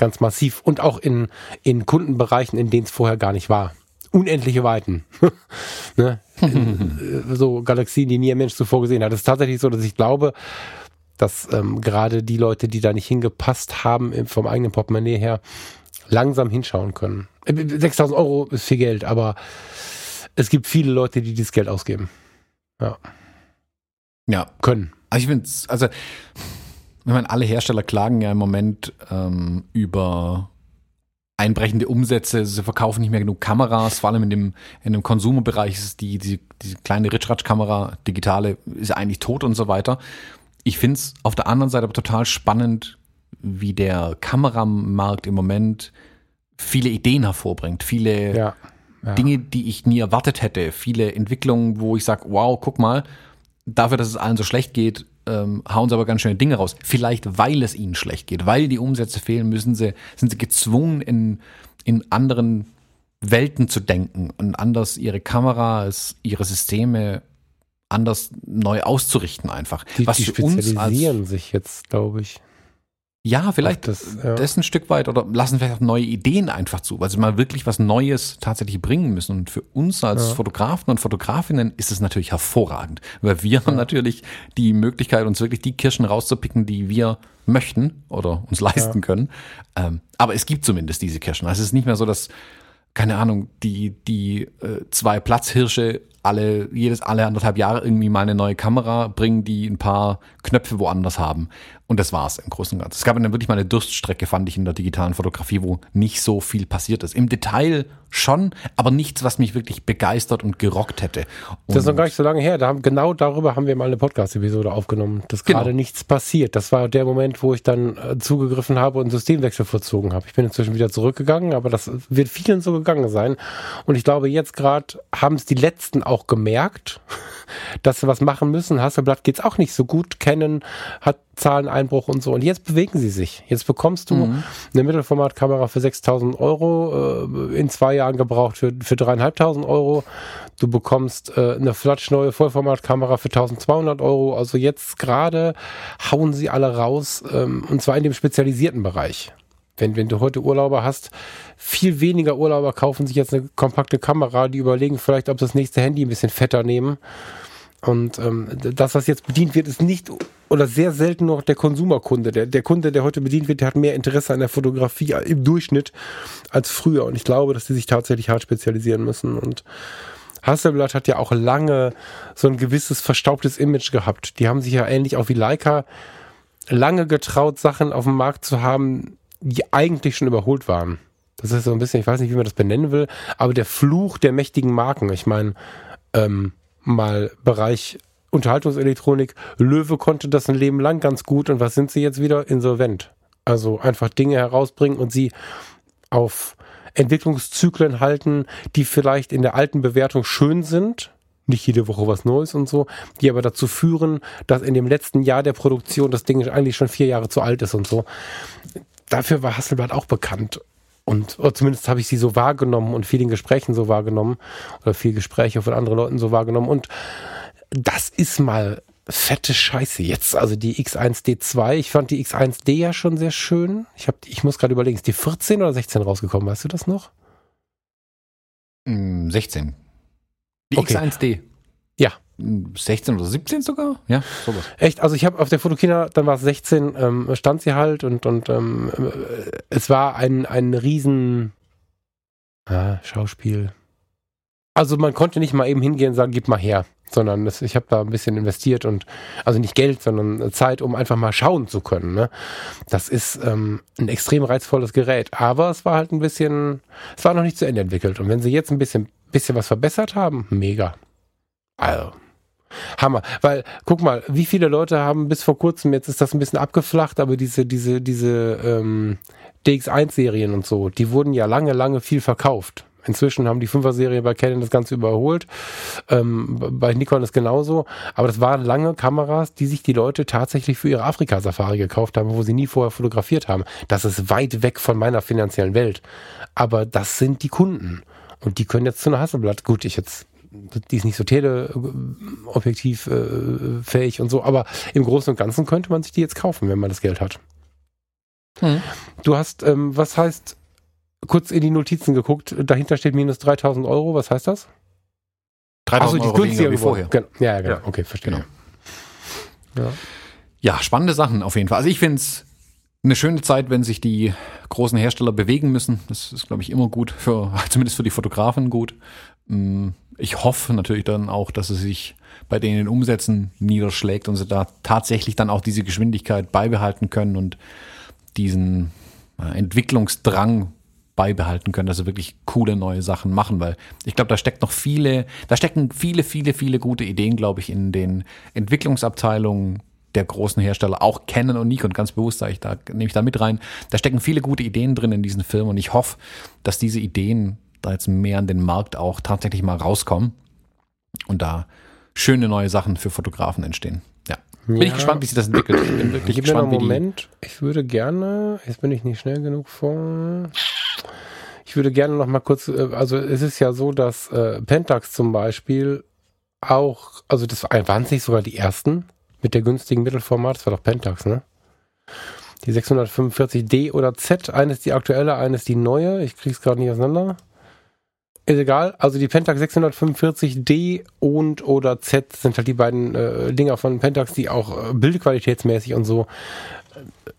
Ganz massiv. Und auch in, in Kundenbereichen, in denen es vorher gar nicht war. Unendliche Weiten. ne? so Galaxien, die nie ein Mensch zuvor gesehen hat. Es ist tatsächlich so, dass ich glaube, dass ähm, gerade die Leute, die da nicht hingepasst haben, vom eigenen Portemonnaie her, langsam hinschauen können. 6000 äh, Euro ist viel Geld, aber es gibt viele Leute, die dieses Geld ausgeben. Ja. Ja. Können. Also ich finde also ich meine, alle Hersteller klagen ja im Moment ähm, über einbrechende Umsätze, sie verkaufen nicht mehr genug Kameras, vor allem in dem, in dem Konsumerbereich ist die, die, die kleine Ritschratsch-Kamera, digitale, ist eigentlich tot und so weiter. Ich finde es auf der anderen Seite aber total spannend, wie der Kameramarkt im Moment viele Ideen hervorbringt, viele ja, ja. Dinge, die ich nie erwartet hätte, viele Entwicklungen, wo ich sage, wow, guck mal, dafür, dass es allen so schlecht geht, ähm, hauen sie aber ganz schöne Dinge raus. Vielleicht, weil es ihnen schlecht geht, weil die Umsätze fehlen, müssen sie, sind sie gezwungen, in, in anderen Welten zu denken und anders ihre Kameras, ihre Systeme anders neu auszurichten einfach. Die, Was die spezialisieren sich jetzt, glaube ich. Ja, vielleicht das, ja. das ein Stück weit oder lassen vielleicht auch neue Ideen einfach zu, weil sie mal wirklich was Neues tatsächlich bringen müssen. Und für uns als ja. Fotografen und Fotografinnen ist es natürlich hervorragend, weil wir ja. haben natürlich die Möglichkeit, uns wirklich die Kirschen rauszupicken, die wir möchten oder uns leisten können. Ähm, aber es gibt zumindest diese Kirschen. Also es ist nicht mehr so, dass keine Ahnung, die, die äh, zwei Platzhirsche alle, jedes alle anderthalb Jahre irgendwie mal eine neue Kamera bringen, die ein paar Knöpfe woanders haben. Und das war's im Großen und Ganzen. Es gab dann wirklich mal eine Durststrecke, fand ich in der digitalen Fotografie, wo nicht so viel passiert ist. Im Detail schon, aber nichts, was mich wirklich begeistert und gerockt hätte. Und das ist noch gar nicht so lange her. Da haben, genau darüber haben wir mal eine Podcast-Episode aufgenommen, dass genau. gerade nichts passiert. Das war der Moment, wo ich dann äh, zugegriffen habe und Systemwechsel vollzogen habe. Ich bin inzwischen wieder zurückgegangen, aber das wird vielen so gegangen sein. Und ich glaube, jetzt gerade haben es die letzten auch gemerkt, dass sie was machen müssen. Hasselblatt geht's auch nicht so gut. Canon hat Zahleneinbruch und so. Und jetzt bewegen sie sich. Jetzt bekommst du mhm. eine Mittelformatkamera für 6000 Euro, äh, in zwei Jahren gebraucht für, für dreieinhalbtausend Euro. Du bekommst äh, eine flatsch neue Vollformatkamera für 1200 Euro. Also jetzt gerade hauen sie alle raus, ähm, und zwar in dem spezialisierten Bereich. Wenn, wenn du heute Urlauber hast, viel weniger Urlauber kaufen sich jetzt eine kompakte Kamera, die überlegen vielleicht, ob das nächste Handy ein bisschen fetter nehmen. Und ähm, das, was jetzt bedient wird, ist nicht oder sehr selten noch der Konsumerkunde. Der, der Kunde, der heute bedient wird, der hat mehr Interesse an der Fotografie im Durchschnitt als früher. Und ich glaube, dass die sich tatsächlich hart spezialisieren müssen. Und Hasselblatt hat ja auch lange so ein gewisses verstaubtes Image gehabt. Die haben sich ja ähnlich auch wie Leica lange getraut, Sachen auf dem Markt zu haben, die eigentlich schon überholt waren. Das ist so ein bisschen, ich weiß nicht, wie man das benennen will, aber der Fluch der mächtigen Marken. Ich meine, ähm, mal Bereich Unterhaltungselektronik. Löwe konnte das ein Leben lang ganz gut und was sind sie jetzt wieder? Insolvent. Also einfach Dinge herausbringen und sie auf Entwicklungszyklen halten, die vielleicht in der alten Bewertung schön sind, nicht jede Woche was Neues und so, die aber dazu führen, dass in dem letzten Jahr der Produktion das Ding eigentlich schon vier Jahre zu alt ist und so dafür war Hasselblatt auch bekannt. Und oder zumindest habe ich sie so wahrgenommen und vielen Gesprächen so wahrgenommen oder viel Gespräche von anderen Leuten so wahrgenommen. Und das ist mal fette Scheiße jetzt. Also die X1D2, ich fand die X1D ja schon sehr schön. Ich, hab, ich muss gerade überlegen, ist die 14 oder 16 rausgekommen? Weißt du das noch? 16. Mm, die okay. X1D. Ja. 16 oder 17 sogar? Ja, sowas. Echt? Also ich habe auf der Fotokina, dann war es 16, ähm, stand sie halt und, und ähm, äh, es war ein, ein riesen ah, Schauspiel. Also man konnte nicht mal eben hingehen und sagen, gib mal her, sondern das, ich habe da ein bisschen investiert und also nicht Geld, sondern Zeit, um einfach mal schauen zu können. Ne? Das ist ähm, ein extrem reizvolles Gerät, aber es war halt ein bisschen, es war noch nicht zu Ende entwickelt. Und wenn sie jetzt ein bisschen, bisschen was verbessert haben, mega. Also, Hammer. Weil, guck mal, wie viele Leute haben bis vor kurzem, jetzt ist das ein bisschen abgeflacht, aber diese, diese, diese ähm, DX1-Serien und so, die wurden ja lange, lange viel verkauft. Inzwischen haben die 5er-Serie bei Canon das Ganze überholt. Ähm, bei Nikon ist genauso. Aber das waren lange Kameras, die sich die Leute tatsächlich für ihre Afrika-Safari gekauft haben, wo sie nie vorher fotografiert haben. Das ist weit weg von meiner finanziellen Welt. Aber das sind die Kunden. Und die können jetzt zu einer Hasselblatt. Gut, ich jetzt die ist nicht so teleobjektiv äh, fähig und so, aber im Großen und Ganzen könnte man sich die jetzt kaufen, wenn man das Geld hat. Hm. Du hast, ähm, was heißt, kurz in die Notizen geguckt, dahinter steht minus 3000 Euro, was heißt das? 3000 Euro weniger wie vorher. Genau. Ja, ja, genau. Ja. Okay, verstehe. Genau. Ja. ja, spannende Sachen auf jeden Fall. Also ich finde es eine schöne Zeit, wenn sich die großen Hersteller bewegen müssen. Das ist, glaube ich, immer gut für, zumindest für die Fotografen gut. Mm, ich hoffe natürlich dann auch, dass es sich bei denen Umsätzen niederschlägt und sie da tatsächlich dann auch diese Geschwindigkeit beibehalten können und diesen äh, Entwicklungsdrang beibehalten können, dass sie wirklich coole neue Sachen machen, weil ich glaube, da steckt noch viele, da stecken viele, viele, viele gute Ideen, glaube ich, in den Entwicklungsabteilungen der großen Hersteller, auch Canon und Nikon, ganz bewusst ich da, nehme ich da mit rein. Da stecken viele gute Ideen drin in diesen Filmen und ich hoffe, dass diese Ideen da jetzt mehr an den Markt auch tatsächlich mal rauskommen und da schöne neue Sachen für Fotografen entstehen. Ja. Bin ja. ich gespannt, wie sich das entwickelt. Ich bin wirklich Gib gespannt, mir einen Moment. Ich würde gerne, jetzt bin ich nicht schnell genug vor. Ich würde gerne noch mal kurz, äh, also es ist ja so, dass äh, Pentax zum Beispiel auch, also das waren es nicht sogar die ersten mit der günstigen Mittelformat, das war doch Pentax, ne? Die 645D oder Z, eines die aktuelle, eines die neue. Ich krieg's gerade nicht auseinander. Ist egal. Also die Pentax 645D und oder Z sind halt die beiden äh, Dinger von Pentax, die auch äh, bildqualitätsmäßig und so äh,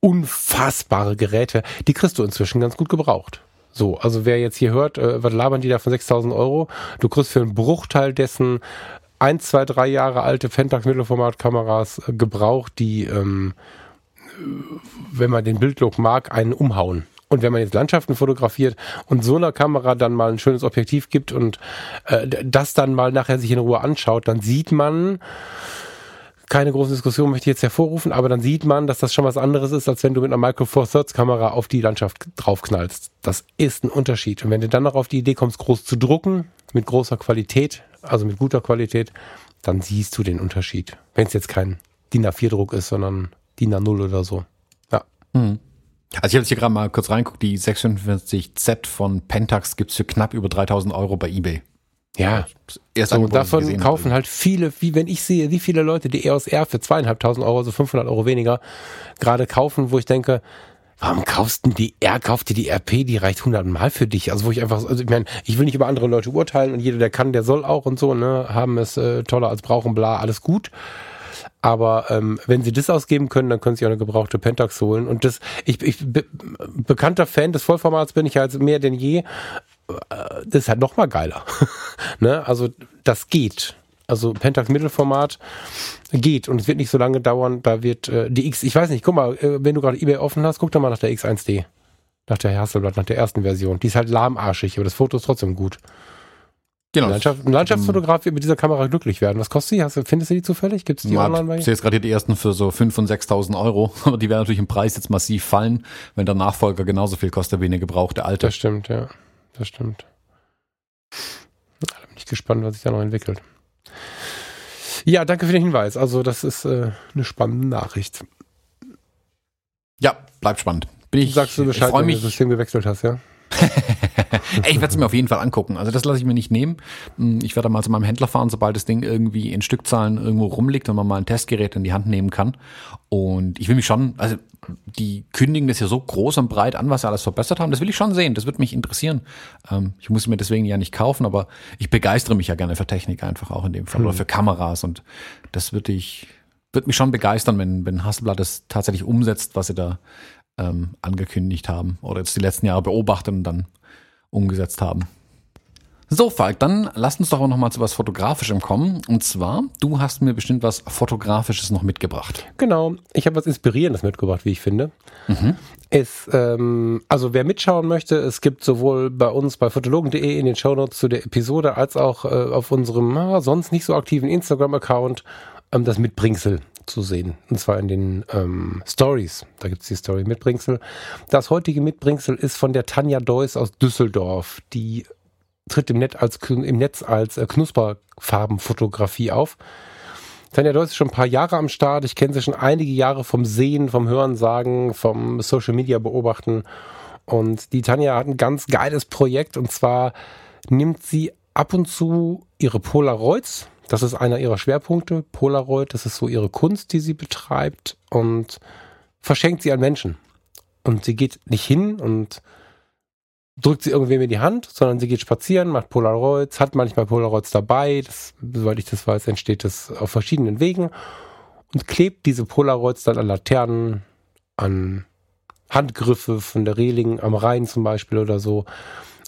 unfassbare Geräte, die kriegst du inzwischen ganz gut gebraucht. So, also wer jetzt hier hört, äh, was labern die da von 6000 Euro? Du kriegst für einen Bruchteil dessen ein, zwei, drei Jahre alte Pentax Mittelformatkameras äh, gebraucht, die, ähm, wenn man den Bildlook mag, einen umhauen. Und wenn man jetzt Landschaften fotografiert und so einer Kamera dann mal ein schönes Objektiv gibt und äh, das dann mal nachher sich in Ruhe anschaut, dann sieht man, keine große Diskussion möchte ich jetzt hervorrufen, aber dann sieht man, dass das schon was anderes ist, als wenn du mit einer Micro Four Thirds Kamera auf die Landschaft draufknallst. Das ist ein Unterschied. Und wenn du dann noch auf die Idee kommst, groß zu drucken, mit großer Qualität, also mit guter Qualität, dann siehst du den Unterschied. Wenn es jetzt kein DIN A4 Druck ist, sondern DIN A0 oder so. Ja. Mhm. Also ich habe jetzt hier gerade mal kurz reinguckt, die 46Z von Pentax gibt's für knapp über 3000 Euro bei Ebay. Ja, erst so, davon kaufen halt viele, wie wenn ich sehe, wie viele Leute die EOS R für zweieinhalbtausend Euro, also 500 Euro weniger, gerade kaufen, wo ich denke, warum kaufst du die R, kauft dir die RP, die reicht hundertmal für dich. Also wo ich einfach, also ich meine, ich will nicht über andere Leute urteilen und jeder, der kann, der soll auch und so, ne, haben es äh, toller als brauchen, bla, alles gut. Aber ähm, wenn sie das ausgeben können, dann können sie auch eine gebrauchte Pentax holen. Und das, ich, ich be, bekannter Fan des Vollformats bin ich ja mehr denn je. Äh, das ist halt noch mal geiler. ne? Also das geht. Also Pentax Mittelformat geht und es wird nicht so lange dauern. Da wird äh, die X, ich weiß nicht, guck mal, äh, wenn du gerade eBay offen hast, guck doch mal nach der X1D. Nach der Hasselblatt, nach der ersten Version. Die ist halt lahmarschig, aber das Foto ist trotzdem gut. Genau. Ein, Landschaft, ein Landschaftsfotograf wird mit dieser Kamera glücklich werden. Was kostet die? Hast findest du die zufällig? Gibt es die online bei Ich sehe jetzt gerade die ersten für so 5.000 und 6.000 Euro. Aber die werden natürlich im Preis jetzt massiv fallen, wenn der Nachfolger genauso viel kostet wie eine gebrauchte alte. Das stimmt, ja. Das stimmt. Da bin ich gespannt, was sich da noch entwickelt. Ja, danke für den Hinweis. Also, das ist äh, eine spannende Nachricht. Ja, bleibt spannend. Bin ich, Sagst du Bescheid, wenn du das System gewechselt hast, ja? Ich werde es mir auf jeden Fall angucken. Also das lasse ich mir nicht nehmen. Hm, ich werde mal zu meinem Händler fahren, sobald das Ding irgendwie in Stückzahlen irgendwo rumliegt und man mal ein Testgerät in die Hand nehmen kann. Und ich will mich schon, also die kündigen das ja so groß und breit an, was sie alles verbessert haben. Das will ich schon sehen. Das wird mich interessieren. Ähm, ich muss mir deswegen ja nicht kaufen, aber ich begeistere mich ja gerne für Technik einfach auch in dem Fall mhm. oder für Kameras. Und das würde ich, würde mich schon begeistern, wenn, wenn Hasselblad das tatsächlich umsetzt, was sie da ähm, angekündigt haben oder jetzt die letzten Jahre beobachtet und dann umgesetzt haben. So, Falk, dann lass uns doch auch noch mal zu was Fotografischem kommen. Und zwar, du hast mir bestimmt was Fotografisches noch mitgebracht. Genau, ich habe was Inspirierendes mitgebracht, wie ich finde. Mhm. ist, ähm, also wer mitschauen möchte, es gibt sowohl bei uns bei fotologen.de in den Shownotes zu der Episode als auch äh, auf unserem ah, sonst nicht so aktiven Instagram-Account ähm, das Mitbringsel zu sehen. Und zwar in den ähm, Stories. Da gibt's die Story Mitbringsel. Das heutige Mitbringsel ist von der Tanja Deuss aus Düsseldorf. Die tritt im Netz als, im Netz als äh, Knusperfarbenfotografie auf. Tanja Deuss ist schon ein paar Jahre am Start. Ich kenne sie schon einige Jahre vom Sehen, vom Hören, Sagen, vom Social Media beobachten. Und die Tanja hat ein ganz geiles Projekt und zwar nimmt sie ab und zu ihre Polaroids. Das ist einer ihrer Schwerpunkte. Polaroid, das ist so ihre Kunst, die sie betreibt und verschenkt sie an Menschen. Und sie geht nicht hin und drückt sie irgendwem in die Hand, sondern sie geht spazieren, macht Polaroids, hat manchmal Polaroids dabei. Das, soweit ich das weiß, entsteht das auf verschiedenen Wegen und klebt diese Polaroids dann an Laternen, an Handgriffe von der Reling am Rhein zum Beispiel oder so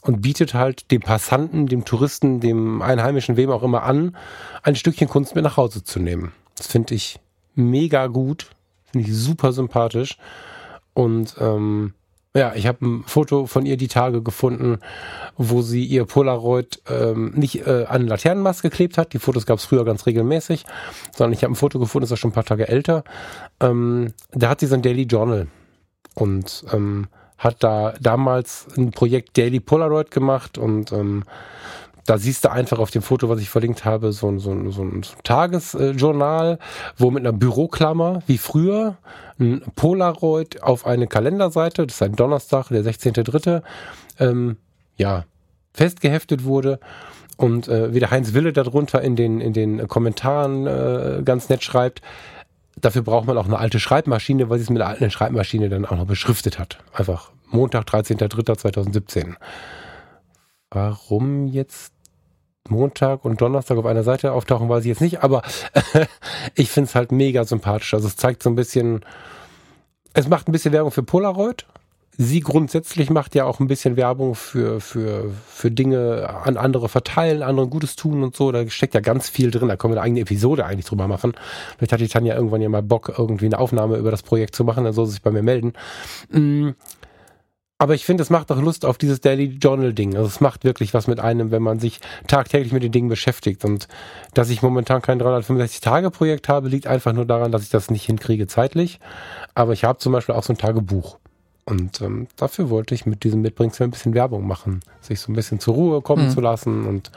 und bietet halt dem Passanten, dem Touristen, dem Einheimischen, wem auch immer an, ein Stückchen Kunst mit nach Hause zu nehmen. Das finde ich mega gut, finde ich super sympathisch und ähm, ja, ich habe ein Foto von ihr die Tage gefunden, wo sie ihr Polaroid ähm, nicht äh, an Laternenmast geklebt hat. Die Fotos gab es früher ganz regelmäßig, sondern ich habe ein Foto gefunden, das ist schon ein paar Tage älter. Ähm, da hat sie so ein Daily Journal und ähm, hat da damals ein Projekt Daily Polaroid gemacht und ähm, da siehst du einfach auf dem Foto, was ich verlinkt habe, so, so, so ein Tagesjournal, wo mit einer Büroklammer, wie früher, ein Polaroid auf eine Kalenderseite, das ist ein Donnerstag, der 16.3., ähm, ja, festgeheftet wurde und äh, wie der Heinz Wille darunter in den, in den Kommentaren äh, ganz nett schreibt, dafür braucht man auch eine alte Schreibmaschine, weil sie es mit einer alten Schreibmaschine dann auch noch beschriftet hat. Einfach Montag, 13.03.2017 warum jetzt Montag und Donnerstag auf einer Seite auftauchen, weiß ich jetzt nicht, aber ich finde es halt mega sympathisch. Also es zeigt so ein bisschen, es macht ein bisschen Werbung für Polaroid. Sie grundsätzlich macht ja auch ein bisschen Werbung für, für, für Dinge an andere verteilen, anderen Gutes tun und so. Da steckt ja ganz viel drin. Da können wir eine eigene Episode eigentlich drüber machen. Vielleicht hat die Tanja irgendwann ja mal Bock, irgendwie eine Aufnahme über das Projekt zu machen. Dann soll sie sich bei mir melden. Mm aber ich finde, es macht auch Lust auf dieses Daily Journal Ding. Also es macht wirklich was mit einem, wenn man sich tagtäglich mit den Dingen beschäftigt. Und dass ich momentan kein 365 Tage Projekt habe, liegt einfach nur daran, dass ich das nicht hinkriege zeitlich. Aber ich habe zum Beispiel auch so ein Tagebuch. Und ähm, dafür wollte ich mit diesem Mitbringsel ein bisschen Werbung machen, sich so ein bisschen zur Ruhe kommen mhm. zu lassen und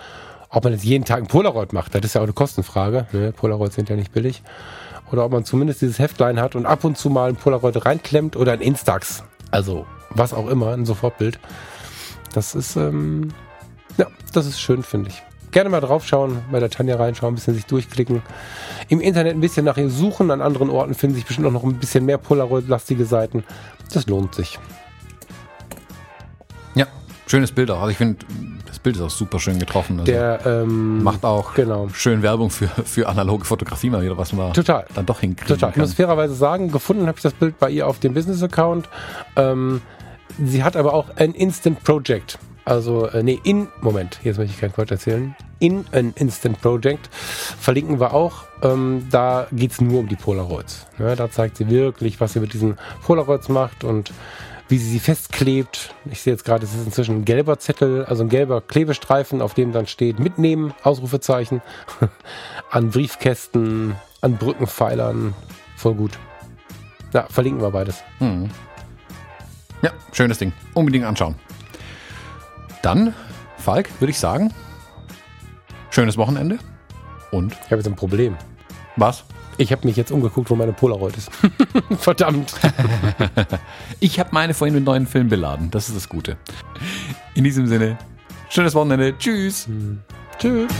ob man jetzt jeden Tag ein Polaroid macht, das ist ja auch eine Kostenfrage. Ne? Polaroids sind ja nicht billig. Oder ob man zumindest dieses Heftlein hat und ab und zu mal ein Polaroid reinklemmt oder ein Instax. Also was auch immer, ein Sofortbild. Das ist, ähm, ja, das ist schön, finde ich. Gerne mal draufschauen, bei der Tanja reinschauen, ein bisschen sich durchklicken. Im Internet ein bisschen nach ihr suchen. An anderen Orten finden sich bestimmt auch noch ein bisschen mehr Polaroid-lastige Seiten. Das lohnt sich. Ja, schönes Bild auch. Also ich finde, das Bild ist auch super schön getroffen. Also der ähm, macht auch genau. schön Werbung für, für analoge Fotografie mal wieder, was man Total. dann doch hinkriegt. Total. Ich muss fairerweise sagen, gefunden habe ich das Bild bei ihr auf dem Business-Account. Ähm, Sie hat aber auch ein Instant Project. Also, äh, nee, in, Moment, jetzt möchte ich kein Quatsch erzählen. In ein Instant Project verlinken wir auch. Ähm, da geht's nur um die Polaroids. Ja, da zeigt sie wirklich, was sie mit diesen Polaroids macht und wie sie sie festklebt. Ich sehe jetzt gerade, es ist inzwischen ein gelber Zettel, also ein gelber Klebestreifen, auf dem dann steht mitnehmen, Ausrufezeichen, an Briefkästen, an Brückenpfeilern. Voll gut. Ja, verlinken wir beides. Mhm. Ja, schönes Ding. Unbedingt anschauen. Dann, Falk, würde ich sagen, schönes Wochenende. Und? Ich habe jetzt ein Problem. Was? Ich habe mich jetzt umgeguckt, wo meine Polaroid ist. Verdammt. ich habe meine vorhin mit neuen Film beladen. Das ist das Gute. In diesem Sinne, schönes Wochenende. Tschüss. Hm. Tschüss.